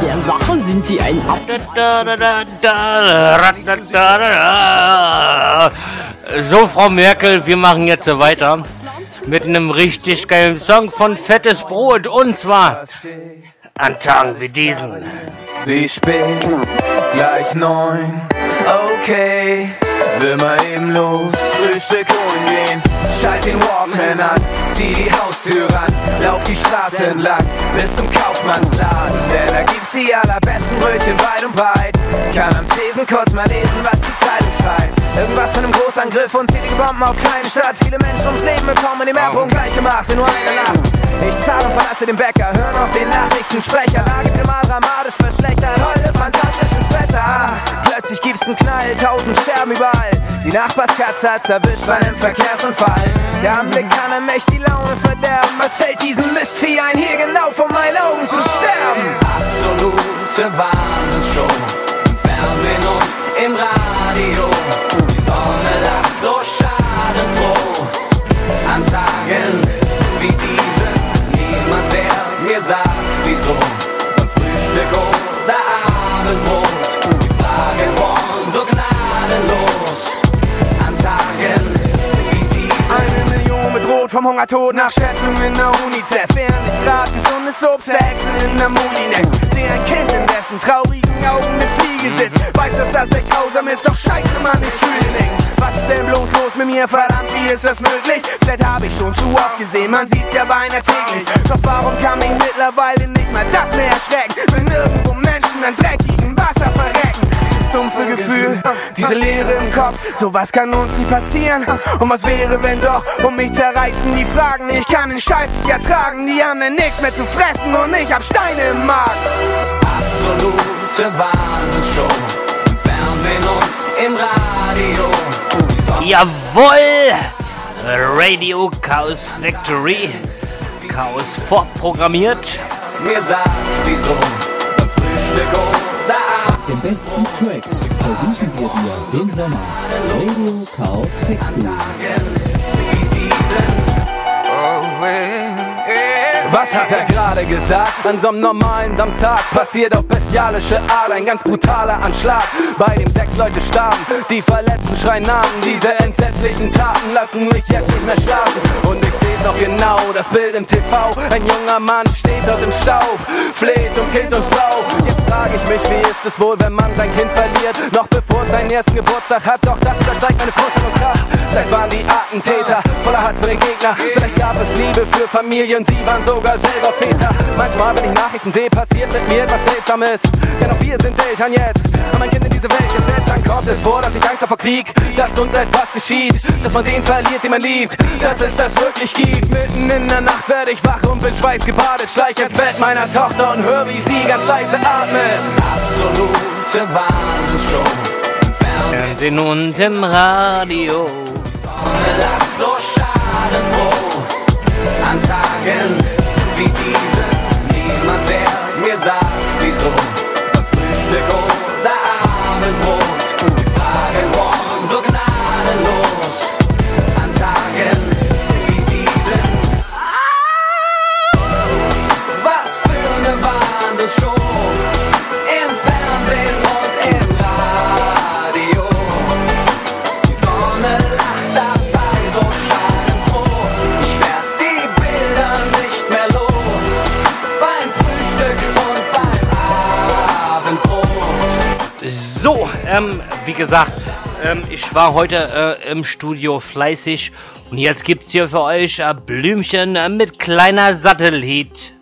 der Sache sind Sie ein Ab. So, Frau Merkel, wir machen jetzt so weiter mit einem richtig geilen Song von Fettes Brot und zwar an Tagen wie diesen. Wie spät? Gleich neun. Okay, will mal eben los. Frühstück holen gehen. Schalt den Walkman an, zieh die Haustür ran. Lauf die Straße entlang bis zum Kaufmannsladen. Denn da gibt's die allerbesten Brötchen weit und breit. Kann am Tresen kurz mal lesen, was die Zeitung schreibt. Irgendwas von einem Großangriff, unzählige Bomben auf kleine Stadt. Viele Menschen ums Leben bekommen, die Erdboden gleich gemacht in nur einer Nacht. Ich zahle und verlasse den Bäcker, hör noch den Nachrichtensprecher. Lage immer dramatisch verschlechtert, heute fantastisches Wetter. Plötzlich gibt's einen Knall, tausend Scherben überall. Die Nachbarskatze hat's erwischt bei einem Verkehrsunfall. Der Anblick kann einem echt die Laune verderben. Was fällt diesem Mistvieh ein, hier genau vor meinen Augen zu sterben? Absolute Wahnsinnsshow. Im Fernsehen und im Radio. Wieso. Beim Frühstück vom Hungertod nach Schätzungen der UNICEF. Während ich grad gesundes Obst verhexen in der Molinex. Sehe ein Kind, in dessen traurigen Augen eine Fliege sitzt. Weiß, dass das echt grausam ist, doch scheiße, Mann, ich fühle nichts. Was ist denn bloß los mit mir, verdammt, wie ist das möglich? Vielleicht hab ich schon zu oft gesehen, man sieht's ja beinahe täglich. Doch warum kann mich mittlerweile nicht mal das mehr erschrecken? Wenn irgendwo Menschen an dreckigem Wasser verrecken. Dieses dumpfe Gefühl, diese Leere im Kopf, sowas kann uns nie passieren. Und was wäre, wenn doch, um mich zerreißen die Fragen. Ich kann den Scheiß nicht ertragen, die haben dann nichts mehr zu fressen und ich hab Steine im Magen. Absolute Wahnsinnsshow. Im Fernsehen und im Radio. Jawohl! Radio Chaos Factory. Chaos vorprogrammiert. mir sagt, wieso. Beim Frühstück oder Abend. Den besten Tracks versüßen wir dir den Sommer. Radio Chaos Factory. Was hat er gerade gesagt? An so einem normalen Samstag passiert auf bestialische Art ein ganz brutaler Anschlag, bei dem sechs Leute starben. Die Verletzten schreien Namen. Diese entsetzlichen Taten lassen mich jetzt nicht mehr schlafen. Und ich seh's noch genau, das Bild im TV. Ein junger Mann steht dort im Staub, fleht um Kind und Frau. Jetzt frage ich mich, wie ist es wohl, wenn man sein Kind verliert? Noch bevor es seinen ersten Geburtstag hat, doch das übersteigt meine Vorstellungskraft. Vielleicht waren die Attentäter voller Hass für den Gegner. Vielleicht gab es Liebe für Familien, sie waren sogar selber Väter. Manchmal, wenn ich Nachrichten sehe, passiert mit mir etwas Seltsames. Denn auch wir sind Eltern jetzt. Aber mein Kind in diese Welt gesetzt, dann kommt es vor, dass ich Angst habe vor Krieg. Dass uns etwas geschieht, dass man den verliert, den man liebt. Dass es das wirklich gibt. Mitten in der Nacht werde ich wach und bin schweißgebadet. Schleich ins Bett meiner Tochter und hör, wie sie ganz leise atmet. Absolute. Im Fernsehen und im Radio. Sonne lacht so schadenfroh. An Tagen wie ähm, wie gesagt, ähm, ich war heute äh, im Studio fleißig und jetzt gibt's hier für euch äh, Blümchen äh, mit kleiner Satellit.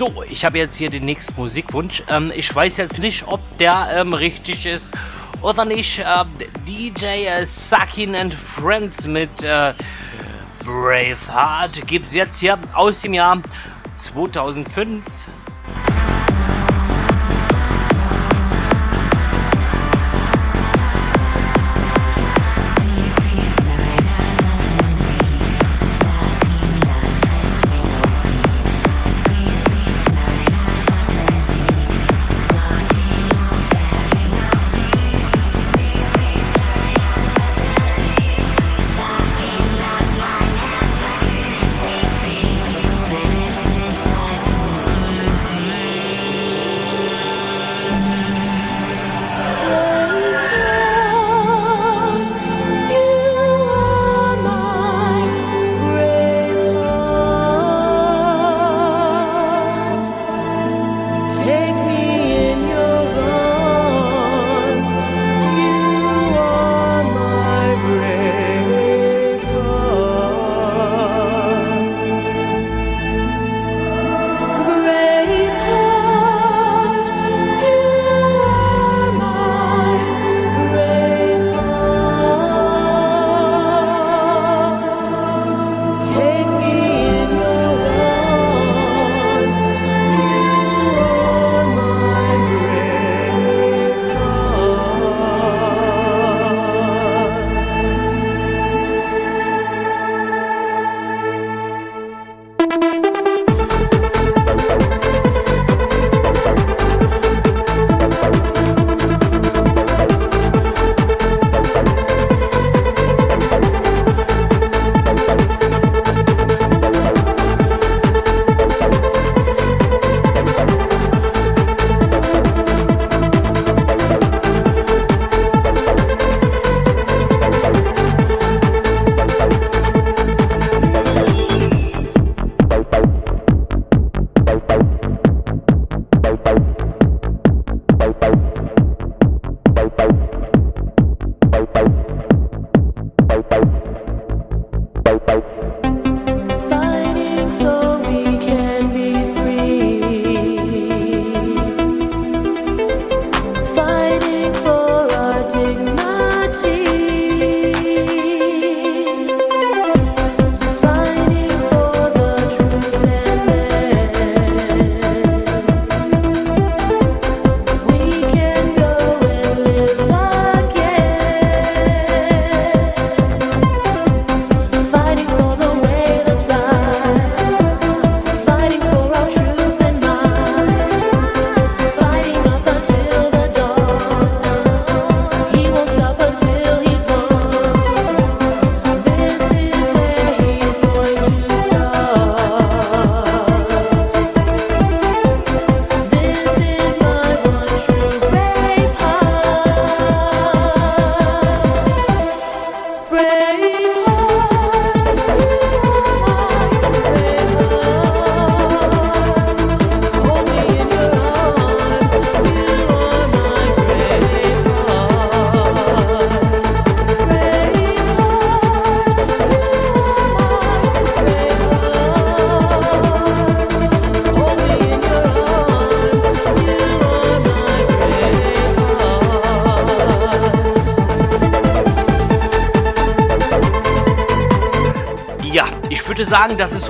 So, ich habe jetzt hier den nächsten Musikwunsch. Ähm, ich weiß jetzt nicht, ob der ähm, richtig ist oder nicht. Ähm, DJ äh, Sakin and Friends mit äh, Braveheart gibt es jetzt hier aus dem Jahr 2005.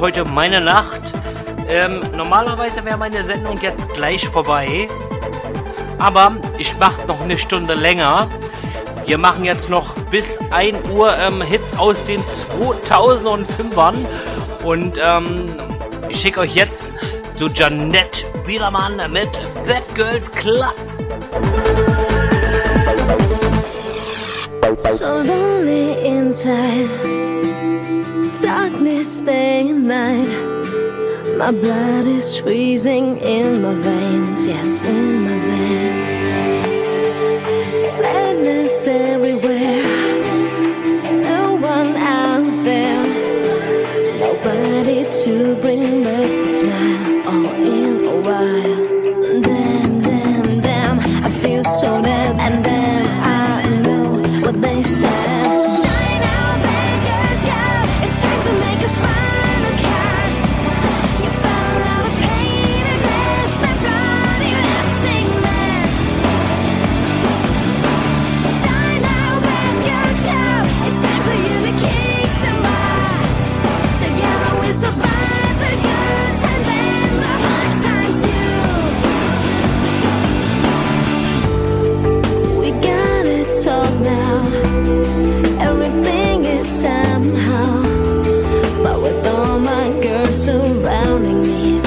heute meine Nacht. Ähm, normalerweise wäre meine Sendung jetzt gleich vorbei. Aber ich mache noch eine Stunde länger. Wir machen jetzt noch bis 1 Uhr ähm, Hits aus den 2005ern. Und ähm, ich schicke euch jetzt zu Janette Biedermann mit Bad Girls Club. So lonely inside, darkness day My blood is freezing in my veins, yes, in my veins. somehow. But with all my girls surrounding me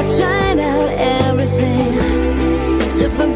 I tried out everything to forget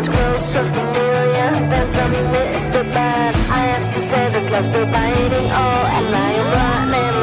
much closer, familiar than some Mr. Bad. I have to say this love's still biting Oh, and I am running.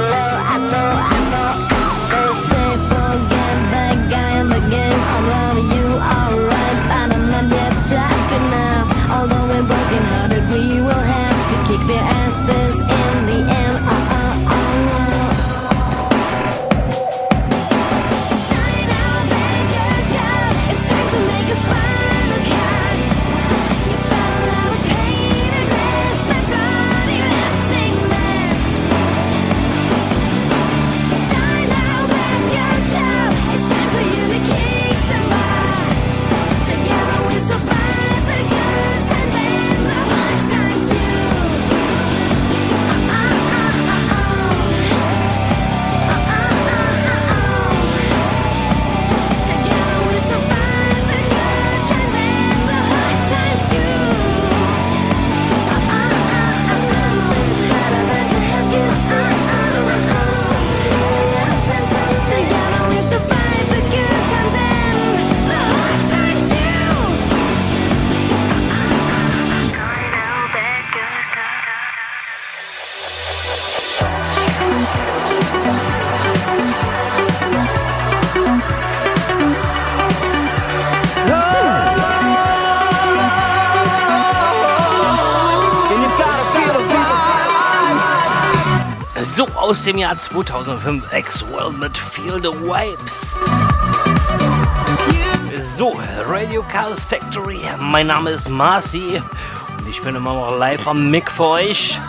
aus dem Jahr 2005, Exwell mit Feel the Waves. So, Radio Chaos Factory, mein Name ist Marcy und ich bin immer noch live am Mic für euch.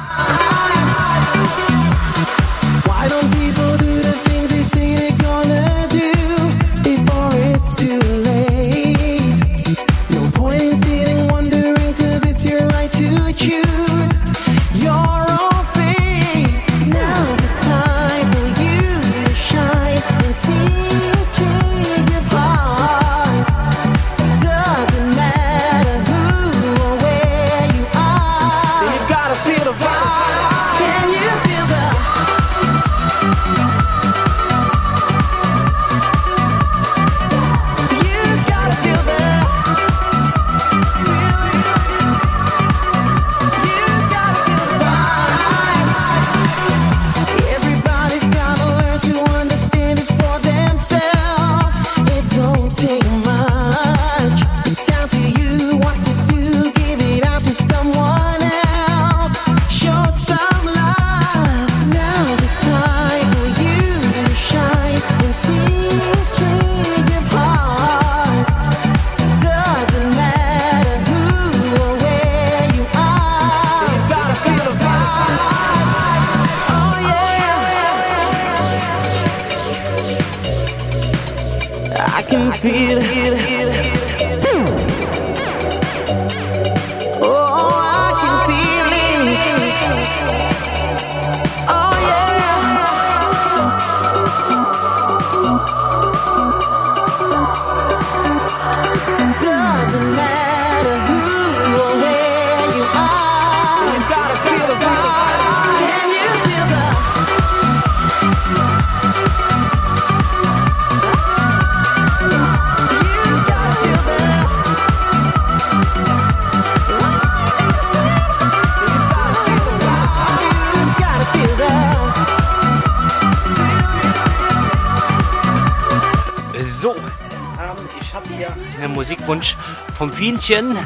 von Fienchen.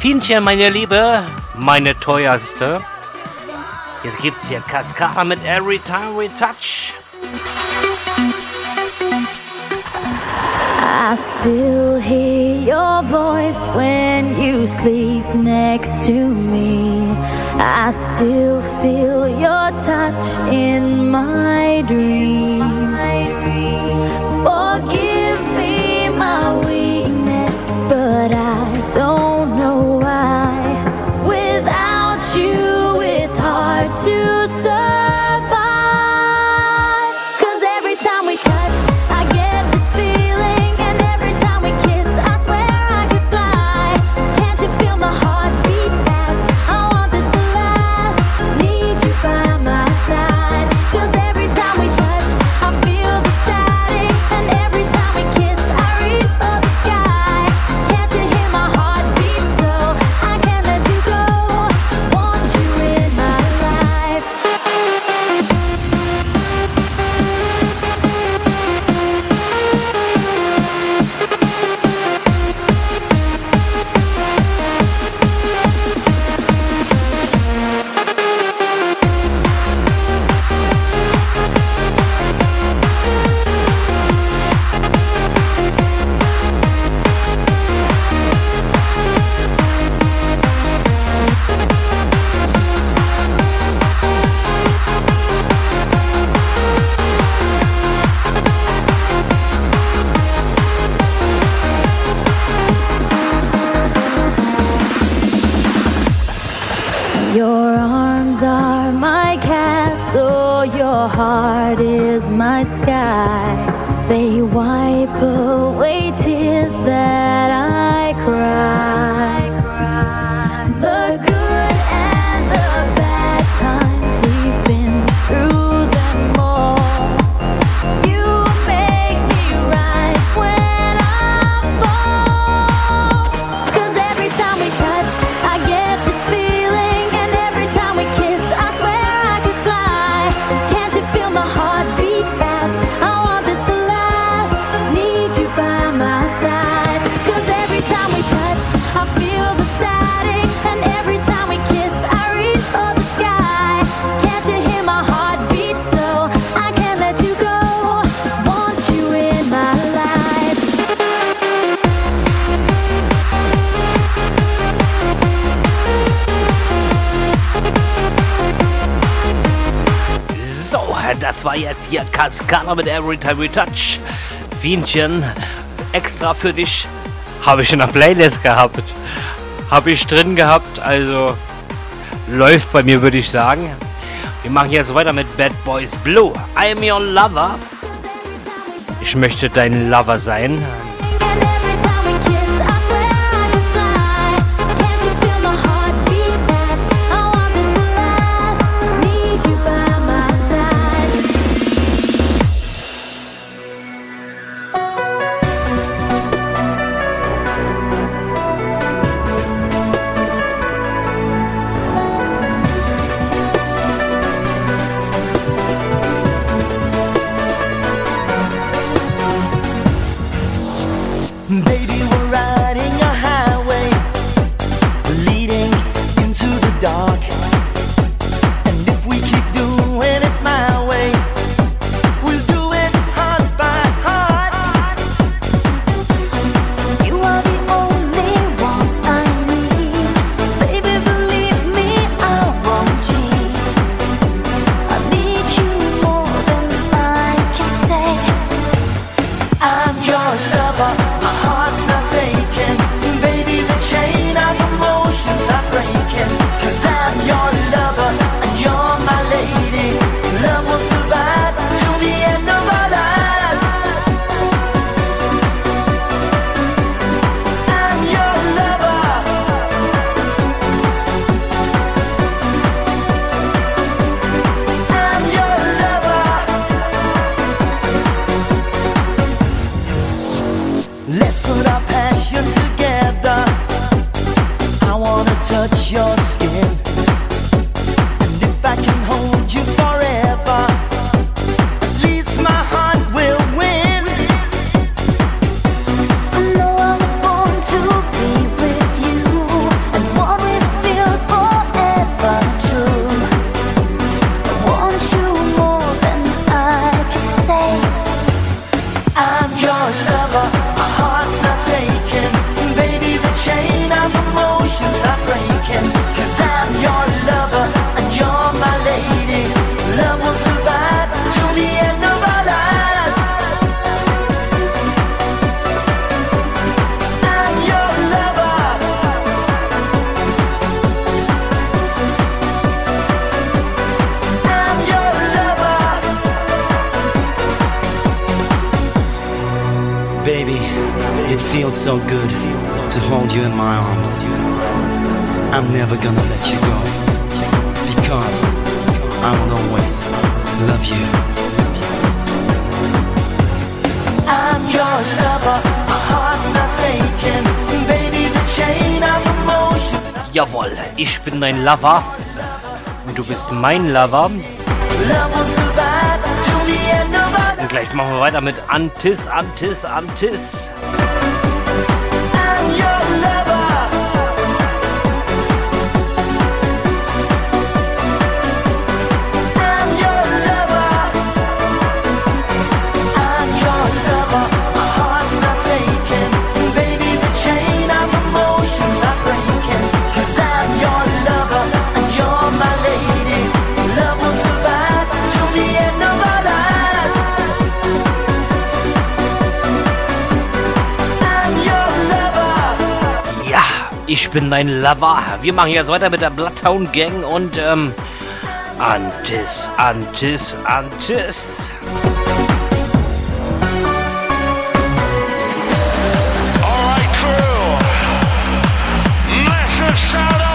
Fienchen, meine Liebe, meine teuerste. Jetzt gibt's hier Cascara mit Every Time We Touch. I still hear your voice when you sleep next to me. I still feel your touch in my dreams. mit Every Time We Touch. Wienchen, extra für dich. Habe ich in der Playlist gehabt. Habe ich drin gehabt, also läuft bei mir, würde ich sagen. Wir machen jetzt weiter mit Bad Boys Blue. I'm your lover. Ich möchte dein Lover sein. Lover. Und du bist mein Lover. Und gleich machen wir weiter mit Antis, Antis, Antis. bin dein Lover. Wir machen jetzt weiter mit der Bloodhound Gang und ähm, Antis, Antis, Antis. Alright, crew. Massive shout out.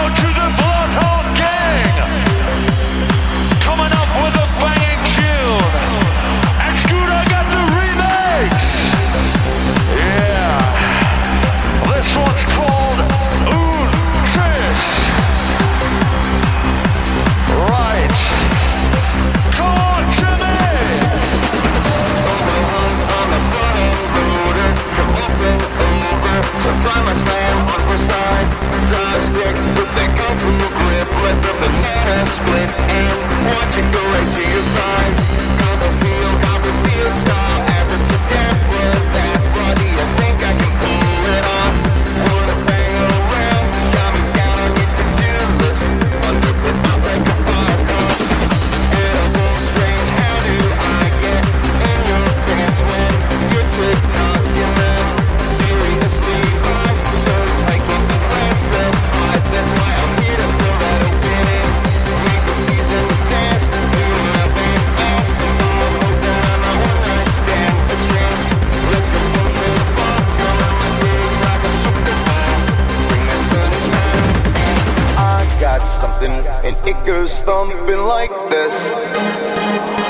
Banana split And watch it go right to your thighs something And it goes thumping like this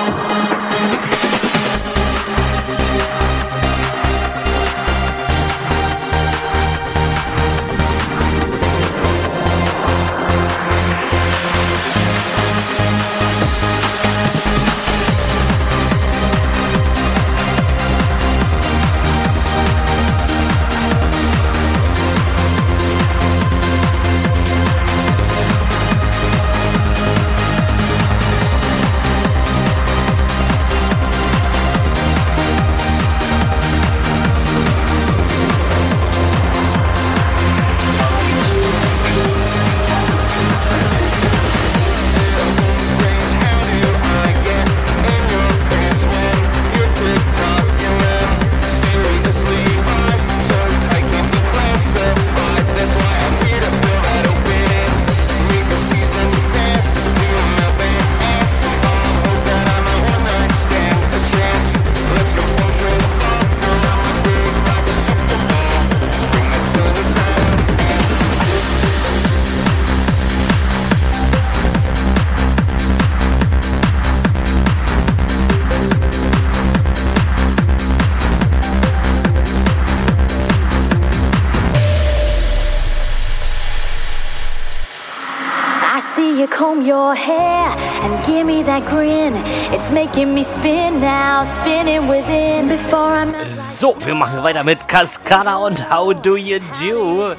It's making me spin now, spinning within. Before I'm So, wir machen weiter mit Cascada und How Do You Do. I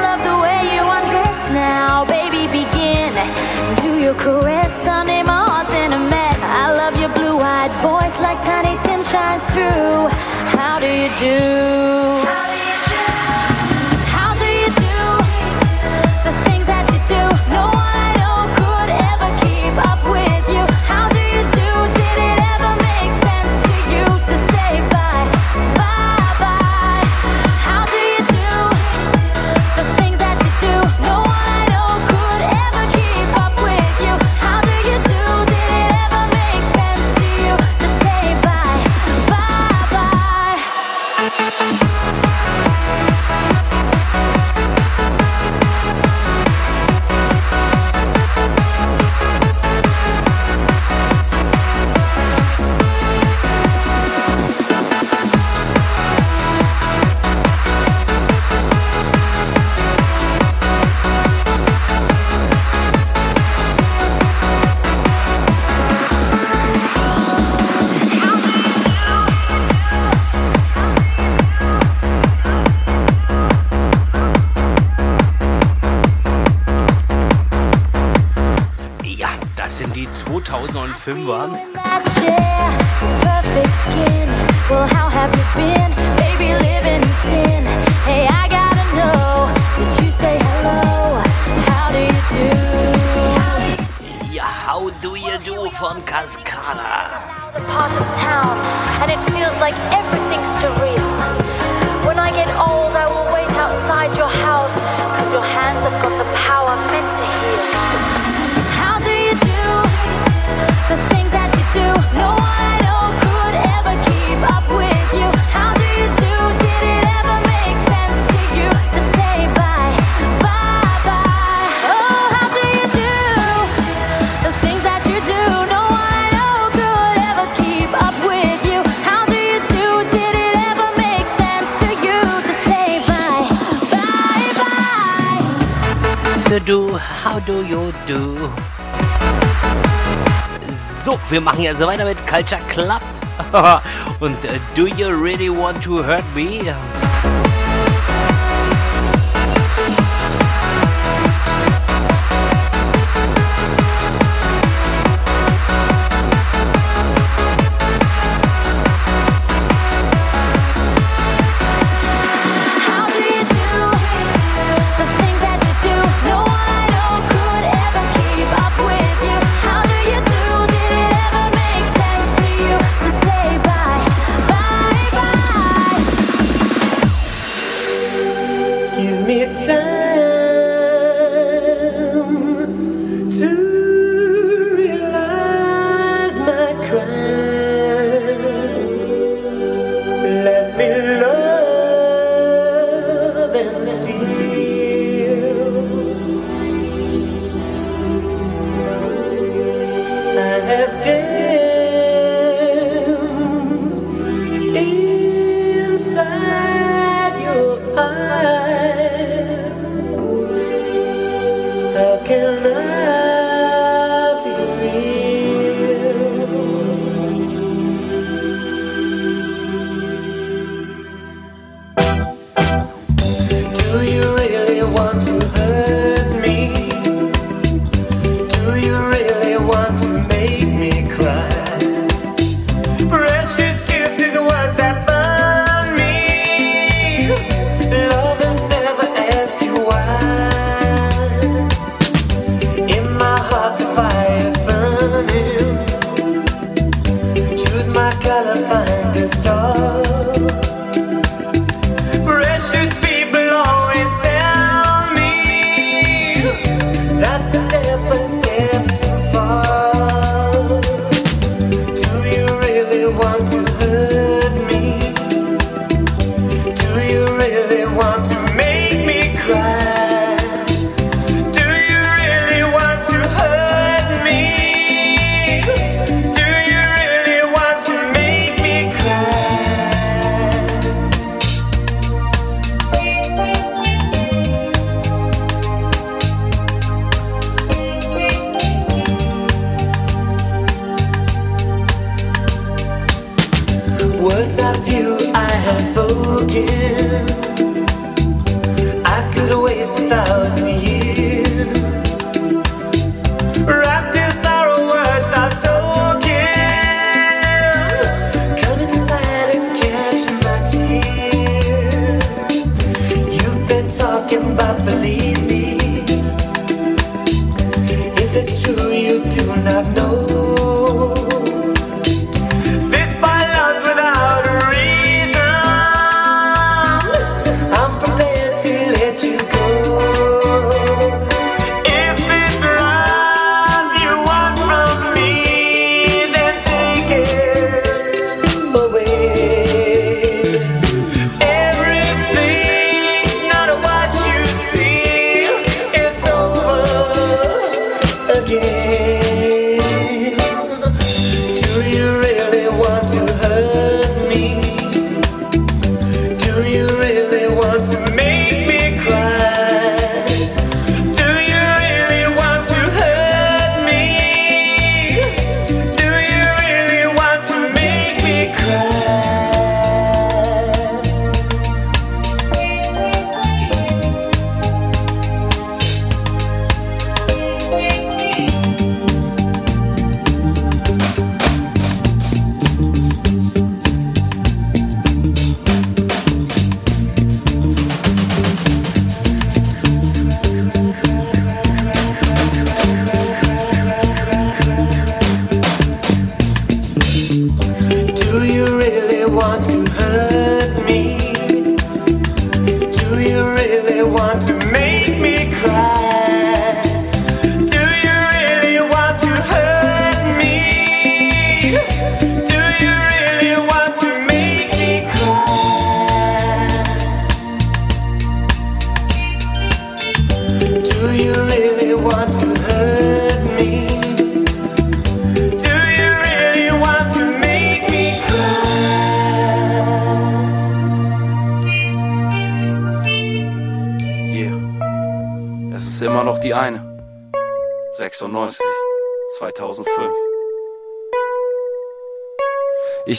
love the way you undress now, baby. Begin. Do your caress, Sunday, my heart's in a mess. I love your blue-eyed voice like Tiny Tim shines through. How do you do? You say? How do you do? Ja, How Do You Do von Cascada. Part of town, and it feels like everything's surreal. When I get old, I will wait outside your house, cause your hands have got the power meant to heal. do, how do you do? So, wir machen jetzt also weiter mit Culture Club. Und uh, do you really want to hurt me?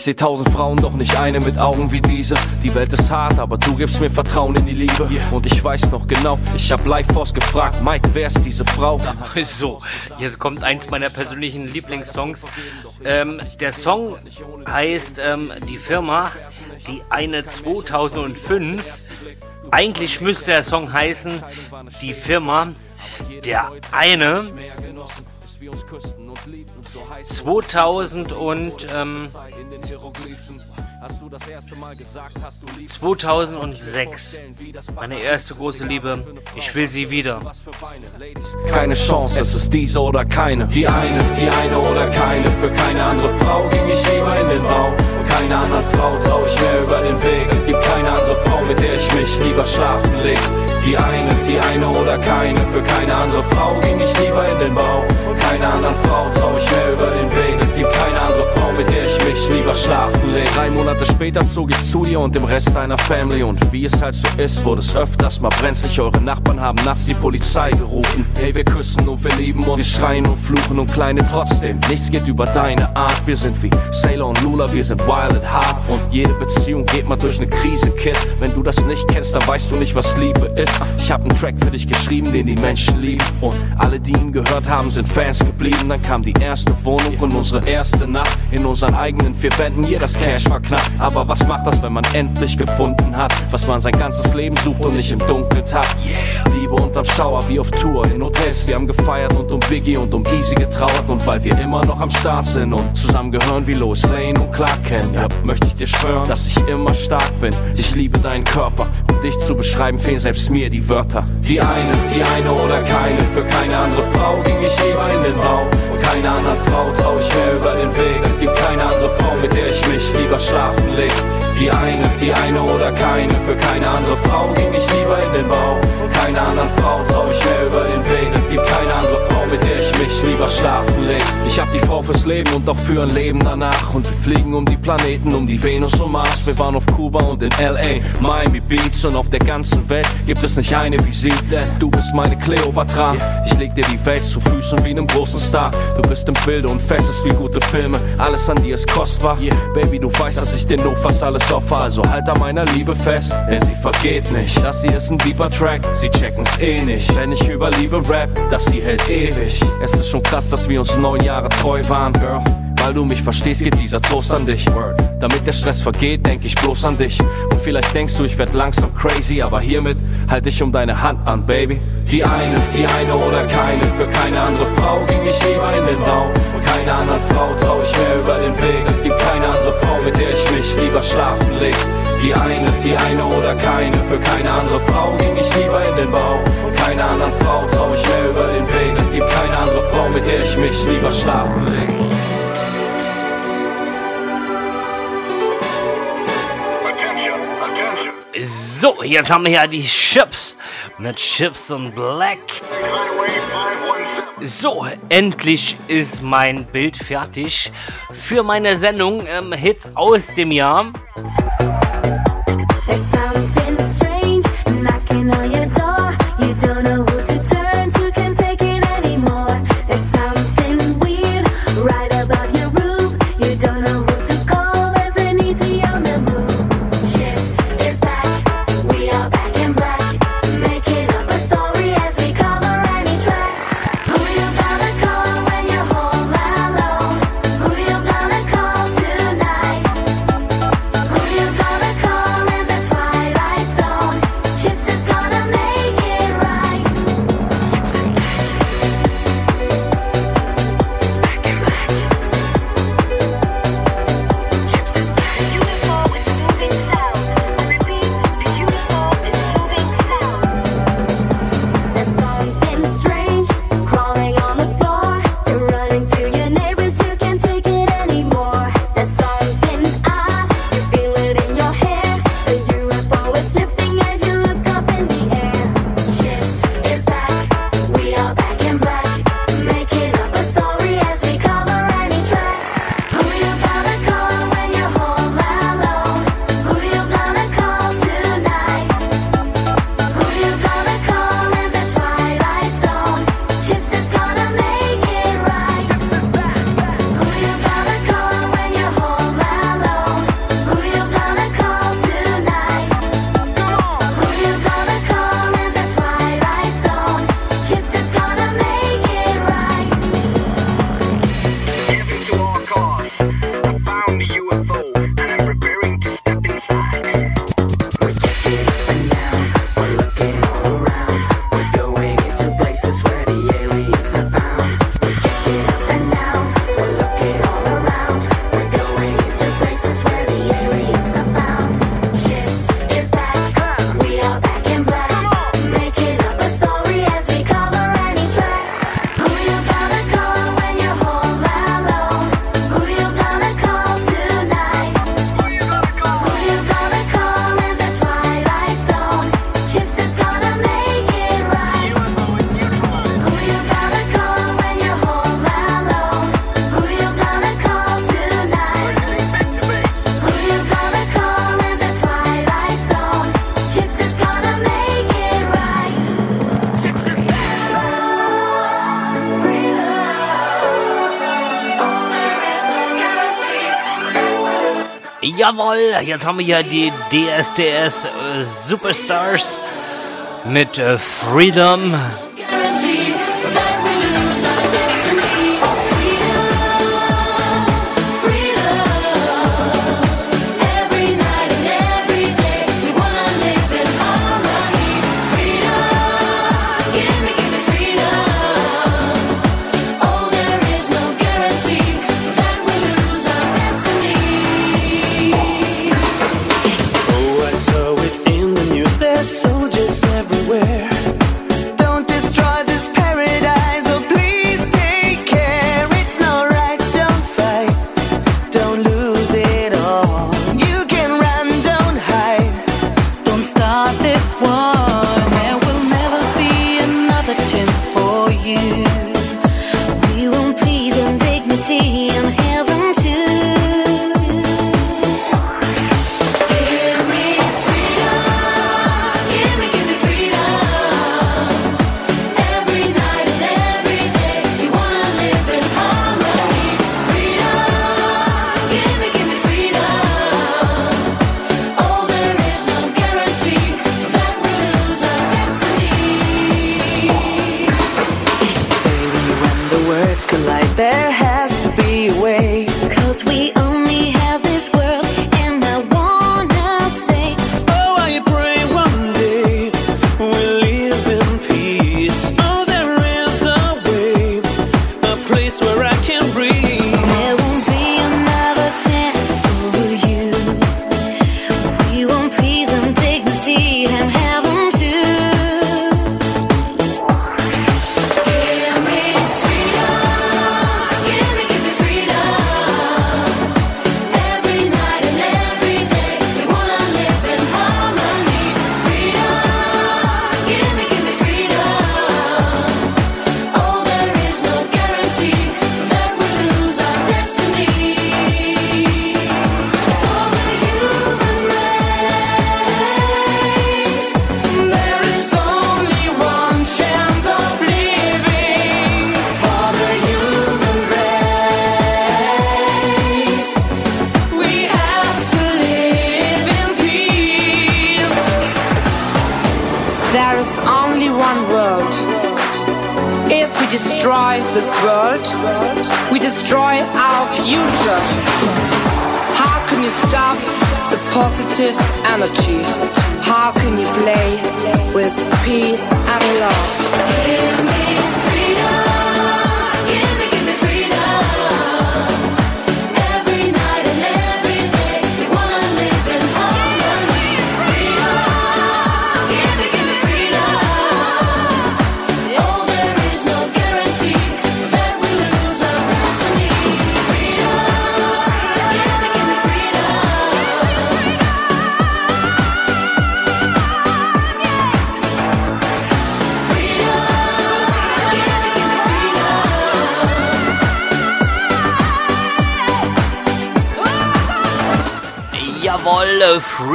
Seh tausend Frauen, doch nicht eine mit Augen wie diese. Die Welt ist hart, aber du gibst mir Vertrauen in die Liebe. Und ich weiß noch genau, ich hab live Force gefragt, Mike, wer ist diese Frau? So, jetzt kommt eins meiner persönlichen Lieblingssongs. Ähm, der Song heißt ähm, Die Firma, die eine 2005. Eigentlich müsste der Song heißen Die Firma, der eine 2000 und ähm, 2006. Meine erste große Liebe. Ich will sie wieder. Keine Chance, es ist diese oder keine. Die eine, die eine oder keine. Für keine andere Frau ging ich lieber in den Bau. Keiner anderen Frau trau ich mehr über den Weg. Es gibt keine andere Frau, mit der ich mich lieber schlafen leg. Die eine, die eine oder keine. Für keine andere Frau ging ich lieber in den Bau. Keiner anderen Frau trau ich mehr über den Weg. Frau, mit der ich mich lieber schlafen leg. Drei Monate später zog ich zu dir und dem Rest deiner Family. Und wie es halt so ist, wurde es öfters mal brenzlig. Eure Nachbarn haben nachts die Polizei gerufen. Hey, wir küssen und wir lieben uns. Wir schreien und fluchen und kleine trotzdem. Nichts geht über deine Art. Wir sind wie Sailor und Lula, wir sind wild at heart. Und jede Beziehung geht mal durch eine Krise, Kid. Wenn du das nicht kennst, dann weißt du nicht, was Liebe ist. Ich hab einen Track für dich geschrieben, den die Menschen lieben. Und alle, die ihn gehört haben, sind Fans geblieben. Dann kam die erste Wohnung und unsere erste Nacht. In unseren eigenen vier Wänden, hier das Cash war knapp. Aber was macht das, wenn man endlich gefunden hat, was man sein ganzes Leben sucht und nicht im Dunkeln tappt? Liebe unterm Schauer, wie auf Tour, in Hotels, wir haben gefeiert und um Biggie und um Easy getrauert. Und weil wir immer noch am Start sind und zusammen gehören wie Lois Lane und Clark Kent, ja, möchte ich dir schwören, dass ich immer stark bin. Ich liebe deinen Körper, um dich zu beschreiben, fehlen selbst mir die Wörter. Die eine, die eine oder keine, für keine andere Frau ging ich lieber in den Bau. Keiner anderen Frau trau ich mehr über den Weg. Es gibt keine andere Frau, mit der ich mich lieber schlafen leg. Die eine, die eine oder keine, für keine andere Frau ging ich lieber in den Bau. Keiner anderen Frau trau ich mehr über den Weg. Es gibt keine andere Frau, mit der ich mich lieber schlafen leg. Ich hab die Frau fürs Leben und auch für ein Leben danach. Und wir fliegen um die Planeten, um die Venus und Mars. Wir waren auf Kuba und in L.A., Miami Beach und auf der ganzen Welt gibt es nicht eine wie sie. Denn du bist meine Cleopatra. Ich leg dir die Welt zu Füßen wie einem großen Star. Du bist im Bilde und fest ist wie gute Filme. Alles an dir ist kostbar. Baby, du weißt, dass ich dir nur fast alles opfer. Also halt an meiner Liebe fest, denn sie vergeht nicht. Das hier ist ein deeper Track, sie checken's eh nicht. Wenn ich über Liebe rap, das hier hält ewig. Es ist schon krass, dass wir uns neun Jahre treu waren, Girl. Weil du mich verstehst, geht dieser Toast an dich. Damit der Stress vergeht, denk ich bloß an dich. Und vielleicht denkst du, ich werd langsam crazy, aber hiermit halt ich um deine Hand an, Baby. Die eine, die eine oder keine, für keine andere Frau ging ich lieber in den Bau. Keine anderen Frau trau ich mehr über den Weg. Es gibt keine andere Frau, mit der ich mich lieber schlafen leg. Die eine, die eine oder keine, für keine andere Frau ging ich lieber in den Bau. Keine anderen Frau trau ich mehr über den Weg. Es gibt keine andere Frau, mit der ich mich lieber schlafen leg. So, jetzt haben wir ja die Chips mit Chips und Black. So, endlich ist mein Bild fertig für meine Sendung ähm, Hits aus dem Jahr. Jawohl, jetzt haben wir hier die DSDS äh, Superstars mit äh, Freedom.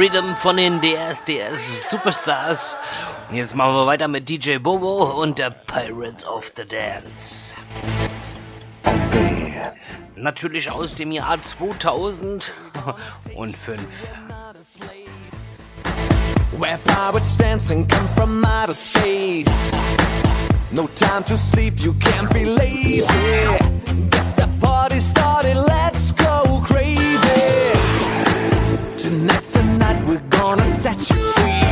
Freedom von den DSDS Superstars. Und jetzt machen wir weiter mit DJ Bobo und der Pirates of the Dance. Natürlich aus dem Jahr 2005. Where pirates dancing come from outer space. No time to sleep, you can't be lazy. Get the party started, let's go. Tonight's the night we're gonna set you free.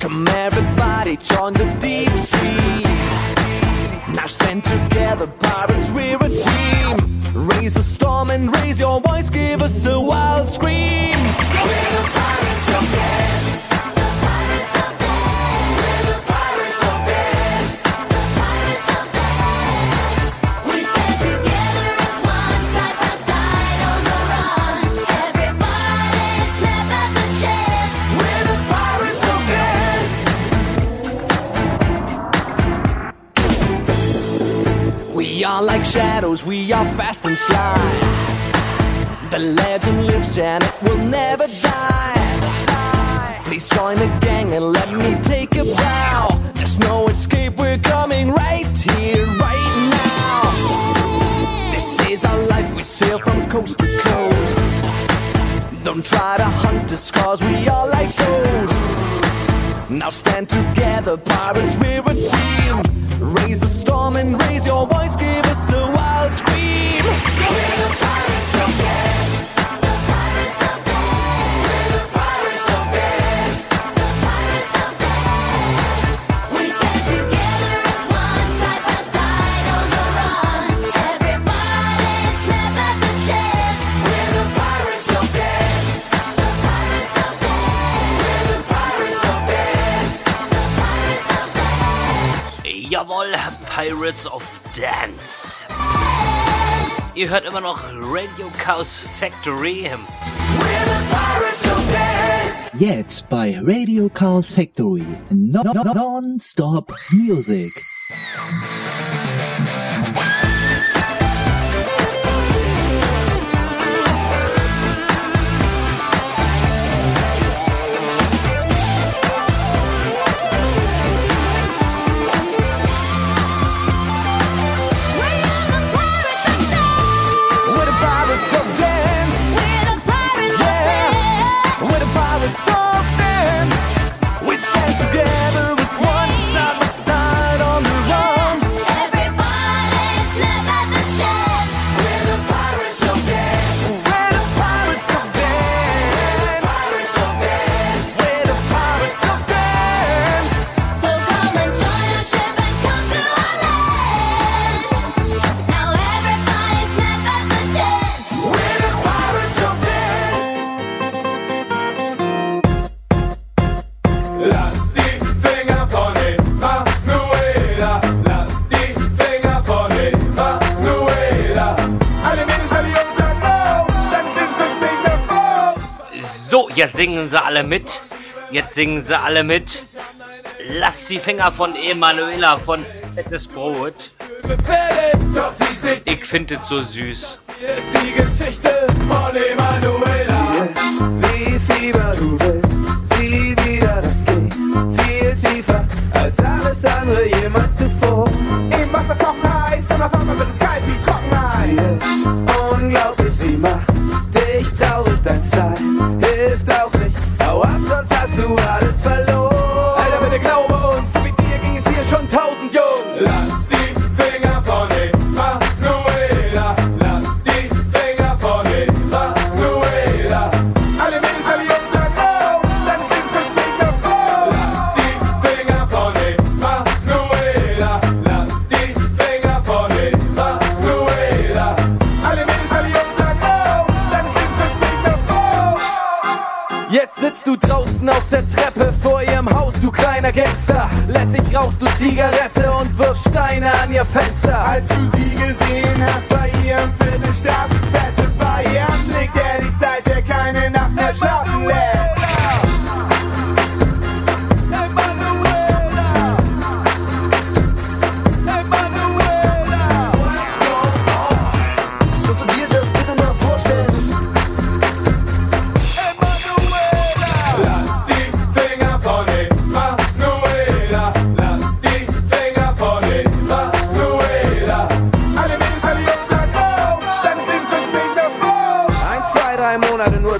Come everybody, join the deep sea. Now stand together, pirates, we're a team. Raise a storm and raise your voice, give us a wild scream. We're the pirates of are like shadows, we are fast and sly. The legend lives and it will never die. Please join the gang and let me take a bow. There's no escape, we're coming right here, right now. This is our life, we sail from coast to coast. Don't try to hunt us cause we are like ghosts. Now stand together, pirates, we're a team. Raise a storm and raise your voice, give us a Pirates of Dance. Ihr hört immer noch Radio Chaos Factory. Jetzt bei Radio Chaos Factory. No no Non-Stop Music. Jetzt singen sie alle mit. Jetzt singen sie alle mit. Lass die Finger von Emanuela von Fettes Brot. Ist Ich finde es so süß. die Geschichte von Emanuela. Wie Fieber du willst, sieh wieder, das geht viel tiefer als alles andere jemals zuvor. Im Wasser kocht heiß und auf einmal wird es kalt wie Trockeneis. Sie ist unglaublich, sie macht traurig, dein Style hilft auch nicht. Hau ab, sonst hast du alles verloren. Alter, bitte glaube uns, so wie dir ging es hier schon tausend Jungs. Lass Jetzt sitzt du draußen auf der Treppe vor ihrem Haus, du kleiner Gangster. Lässig rauchst du Zigarette und wirfst Steine an ihr Fenster. Als du sie gesehen hast bei ihrem Viertelstraßenfest, es war ihr Anblick, der dich seither keine Nacht mehr schlafen lässt.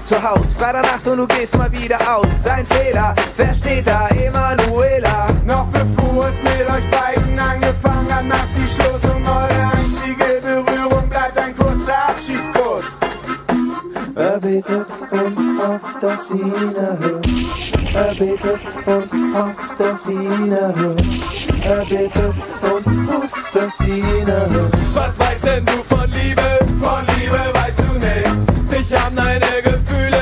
Zu Haus. Freitagnacht und du gehst mal wieder aus. Sein Fehler, wer steht da? Emanuela. Noch bevor es mit euch beiden angefangen hat, macht sie Schluss und eure einzige Berührung bleibt ein kurzer Abschiedskuss. Er betet und hofft, dass sie ihn erhört. Er betet und hofft, dass sie ihn erhört. Er betet und hofft, dass sie ihn erhört. Was weißt denn du von Liebe? Von Liebe Dich haben deine Gefühle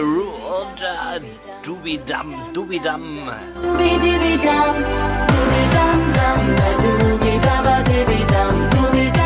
the rule. Dooby dum, dooby dum. Dooby dooby dum, dooby dum dum, dooby dum, dooby dum.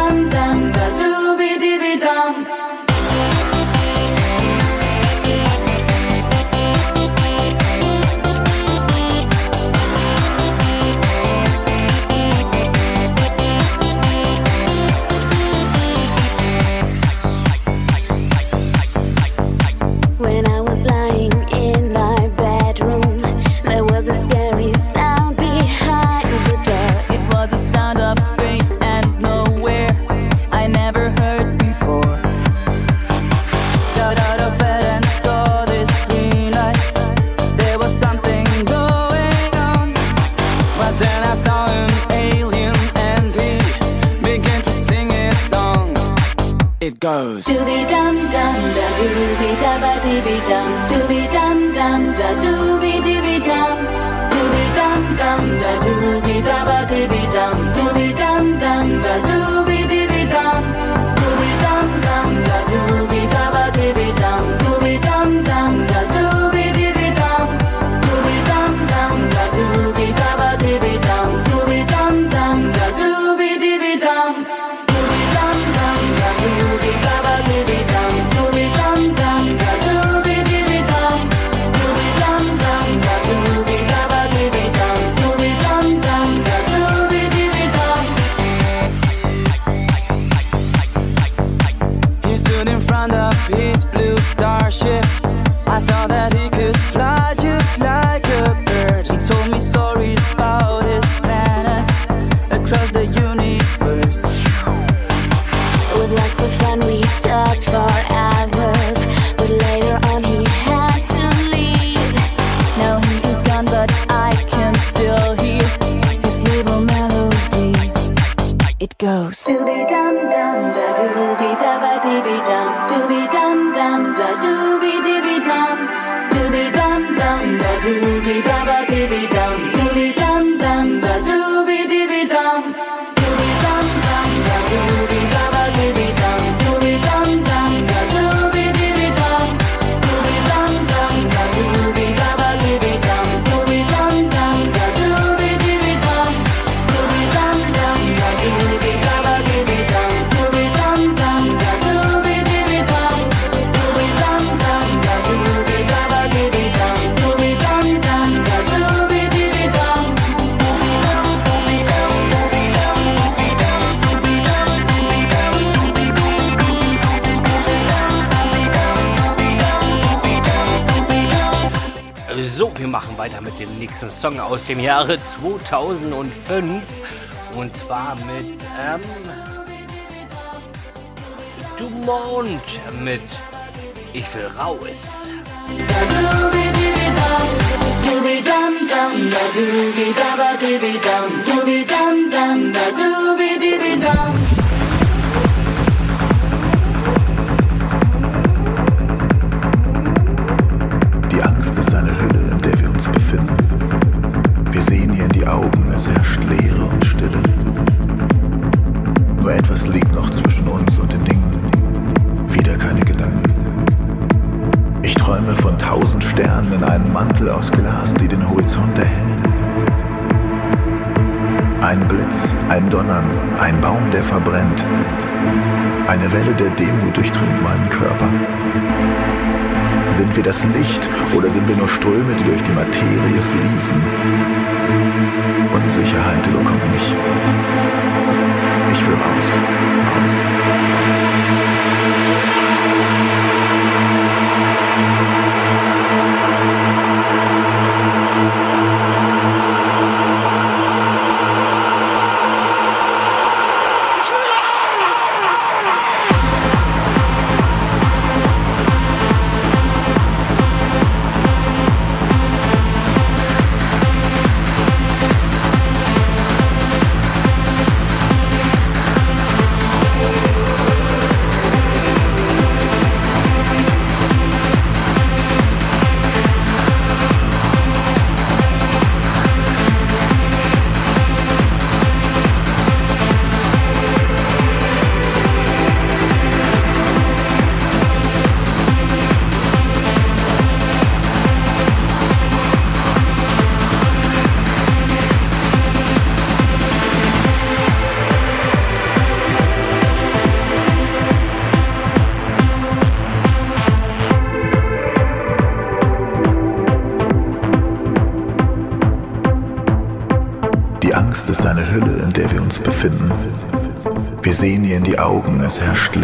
Song aus dem Jahre 2005 und zwar mit ähm, Dumont mit Ich will raus. Welle der Demut durchdringt meinen Körper. Sind wir das Licht oder sind wir nur Ströme, die durch die Materie fließen? Unsicherheit überkommt mich. Ich will raus. raus.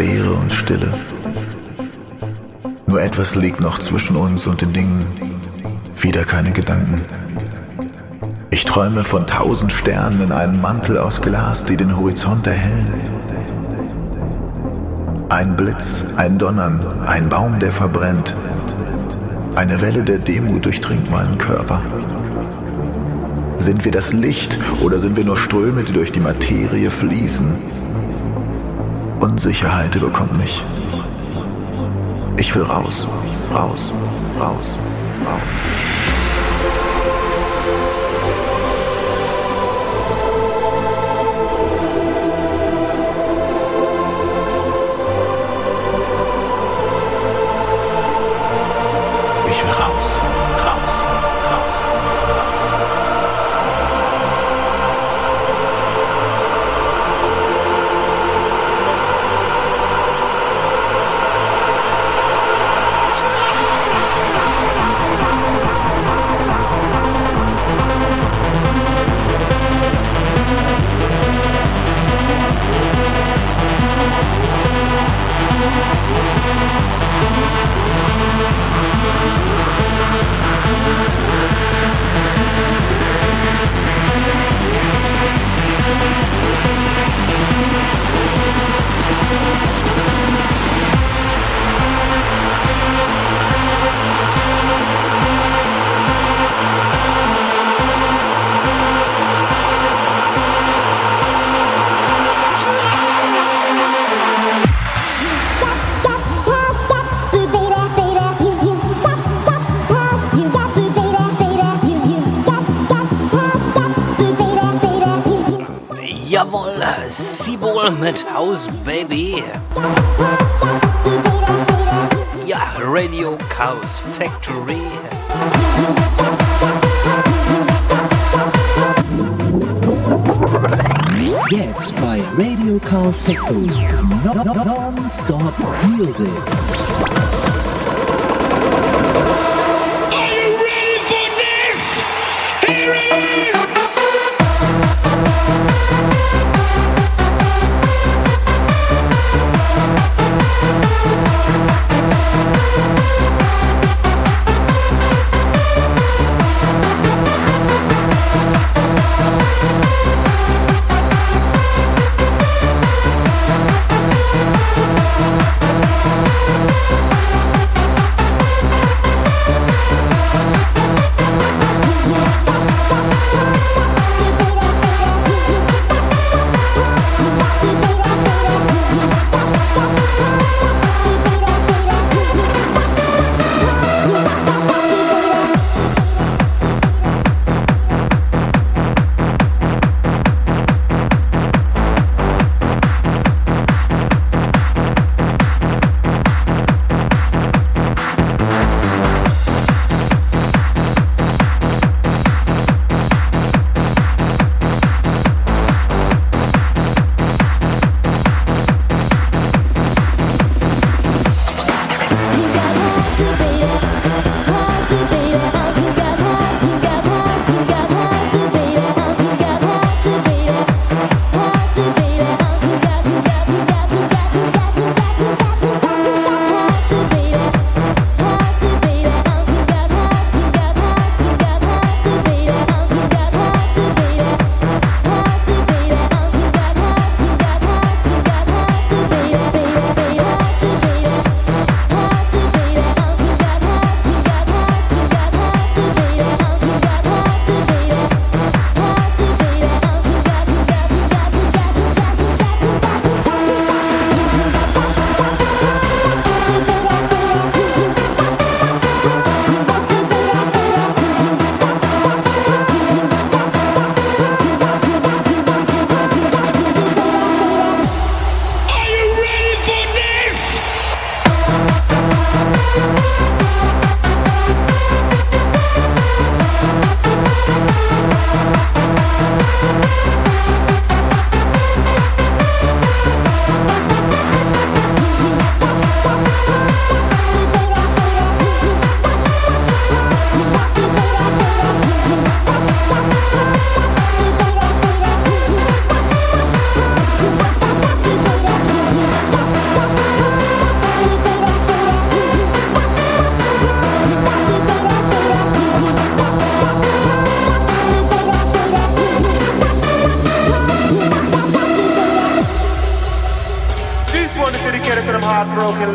Leere und Stille. Nur etwas liegt noch zwischen uns und den Dingen, wieder keine Gedanken. Ich träume von tausend Sternen in einem Mantel aus Glas, die den Horizont erhellen. Ein Blitz, ein Donnern, ein Baum, der verbrennt. Eine Welle der Demut durchdringt meinen Körper. Sind wir das Licht oder sind wir nur Ströme, die durch die Materie fließen? Unsicherheit überkommt mich. Ich will raus, raus, raus, raus.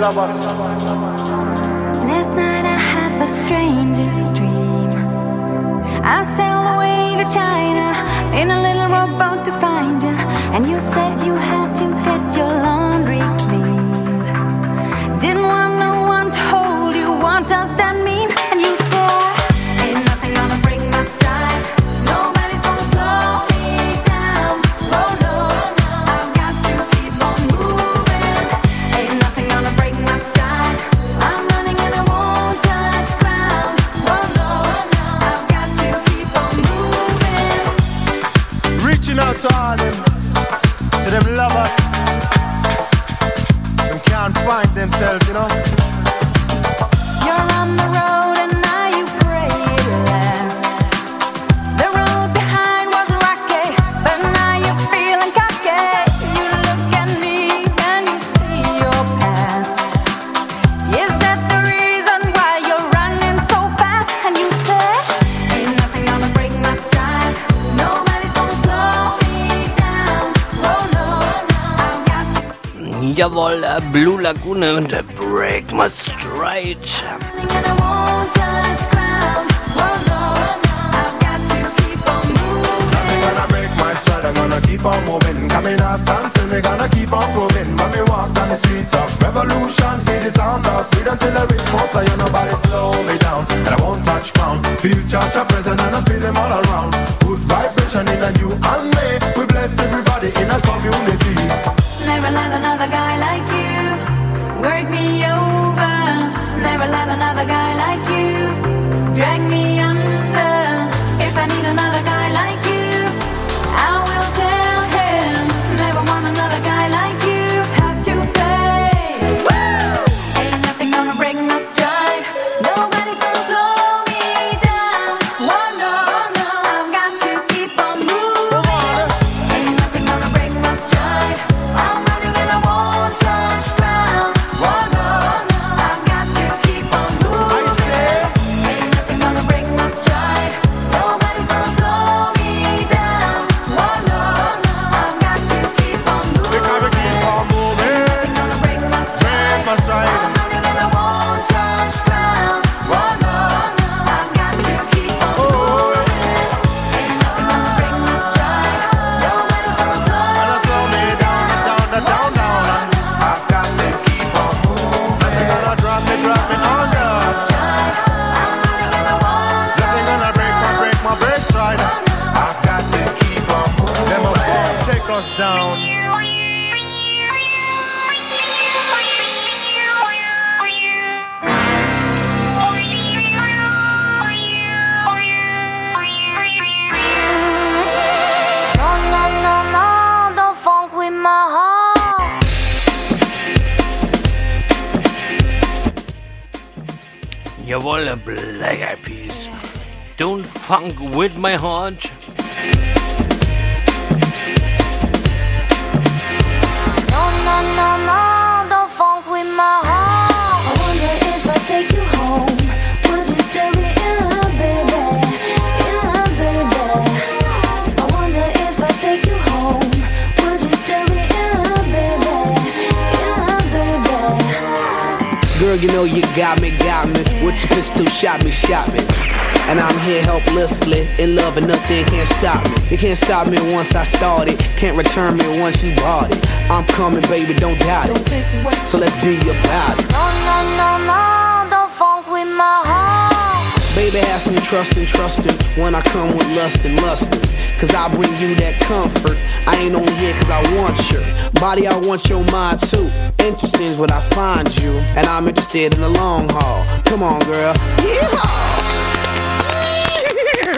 da vacina. Lagune und Break My Stride. I won't touch ground. Oh no, I've got to keep on moving. gonna break my stride, I'm gonna keep on moving. Coming out, stand still, me gonna keep on proving. When me walk down the streets of revolution, feel the sound of freedom till I reach most. So you nobody slow me down, and I won't touch ground. Feel church are present, and I feel them all around. Funk with my heart. No, no, no, no, don't funk with my heart. I wonder if I take you home. Would you still be in love, baby? In love, baby. I wonder if I take you home. Would you still be in love, baby? In love, baby. Girl, you know you got me, got me. With your pistol, shot me, shot me. And I'm here helplessly, in love and nothing can't stop me. You can't stop me once I started, can't return me once you bought it. I'm coming, baby, don't doubt it. So let's be about it. No, no, no, no, don't funk with my heart. Baby, have some trust and trusting when I come with lust and lusting. Cause I bring you that comfort. I ain't only here cause I want your body, I want your mind too. Interesting is what I find you, and I'm interested in the long haul. Come on, girl. Yeehaw!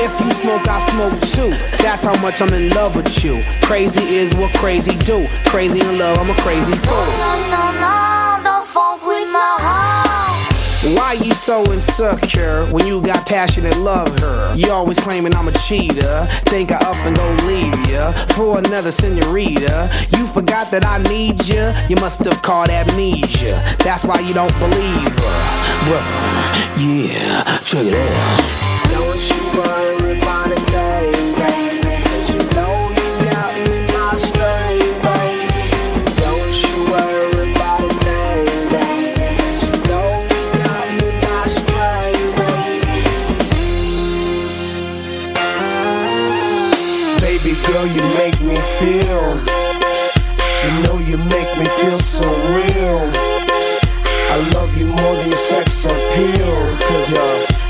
If you smoke, I smoke too. That's how much I'm in love with you. Crazy is what crazy do. Crazy in love, I'm a crazy fool. No, no, no, don't funk with my heart. Why you so insecure when you got passionate love her? You always claiming I'm a cheater. Think I up and go leave ya for another senorita. You forgot that I need ya. You must have caught amnesia. That's why you don't believe her. Well, yeah, check it out. Don't you worry girl, you make me feel. You know you make me feel so real. I love you more than sex appeal. Cause you're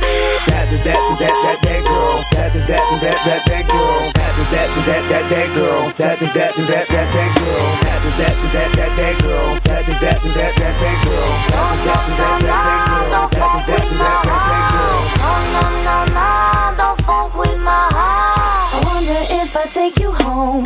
that, that, that, that, that, that girl. That, that, that, that, that, that girl. That, that, that, that, that, girl. That, that, that, that, that, that girl. That, that, that, that, that, girl. That, that, that, that, that, that girl. That, that, that, that, that, girl. That, that, that, that, that girl. No, no, no, don't take you home.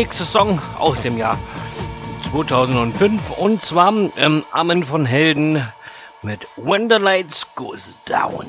Nächste Song aus dem Jahr 2005 und zwar ähm, Armen von Helden mit When the Lights Goes Down.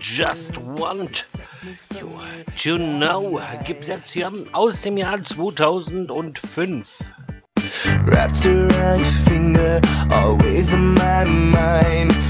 Just Want you to Know gibt es jetzt hier aus dem Jahr 2005. Wrapped around your finger, always on my mind.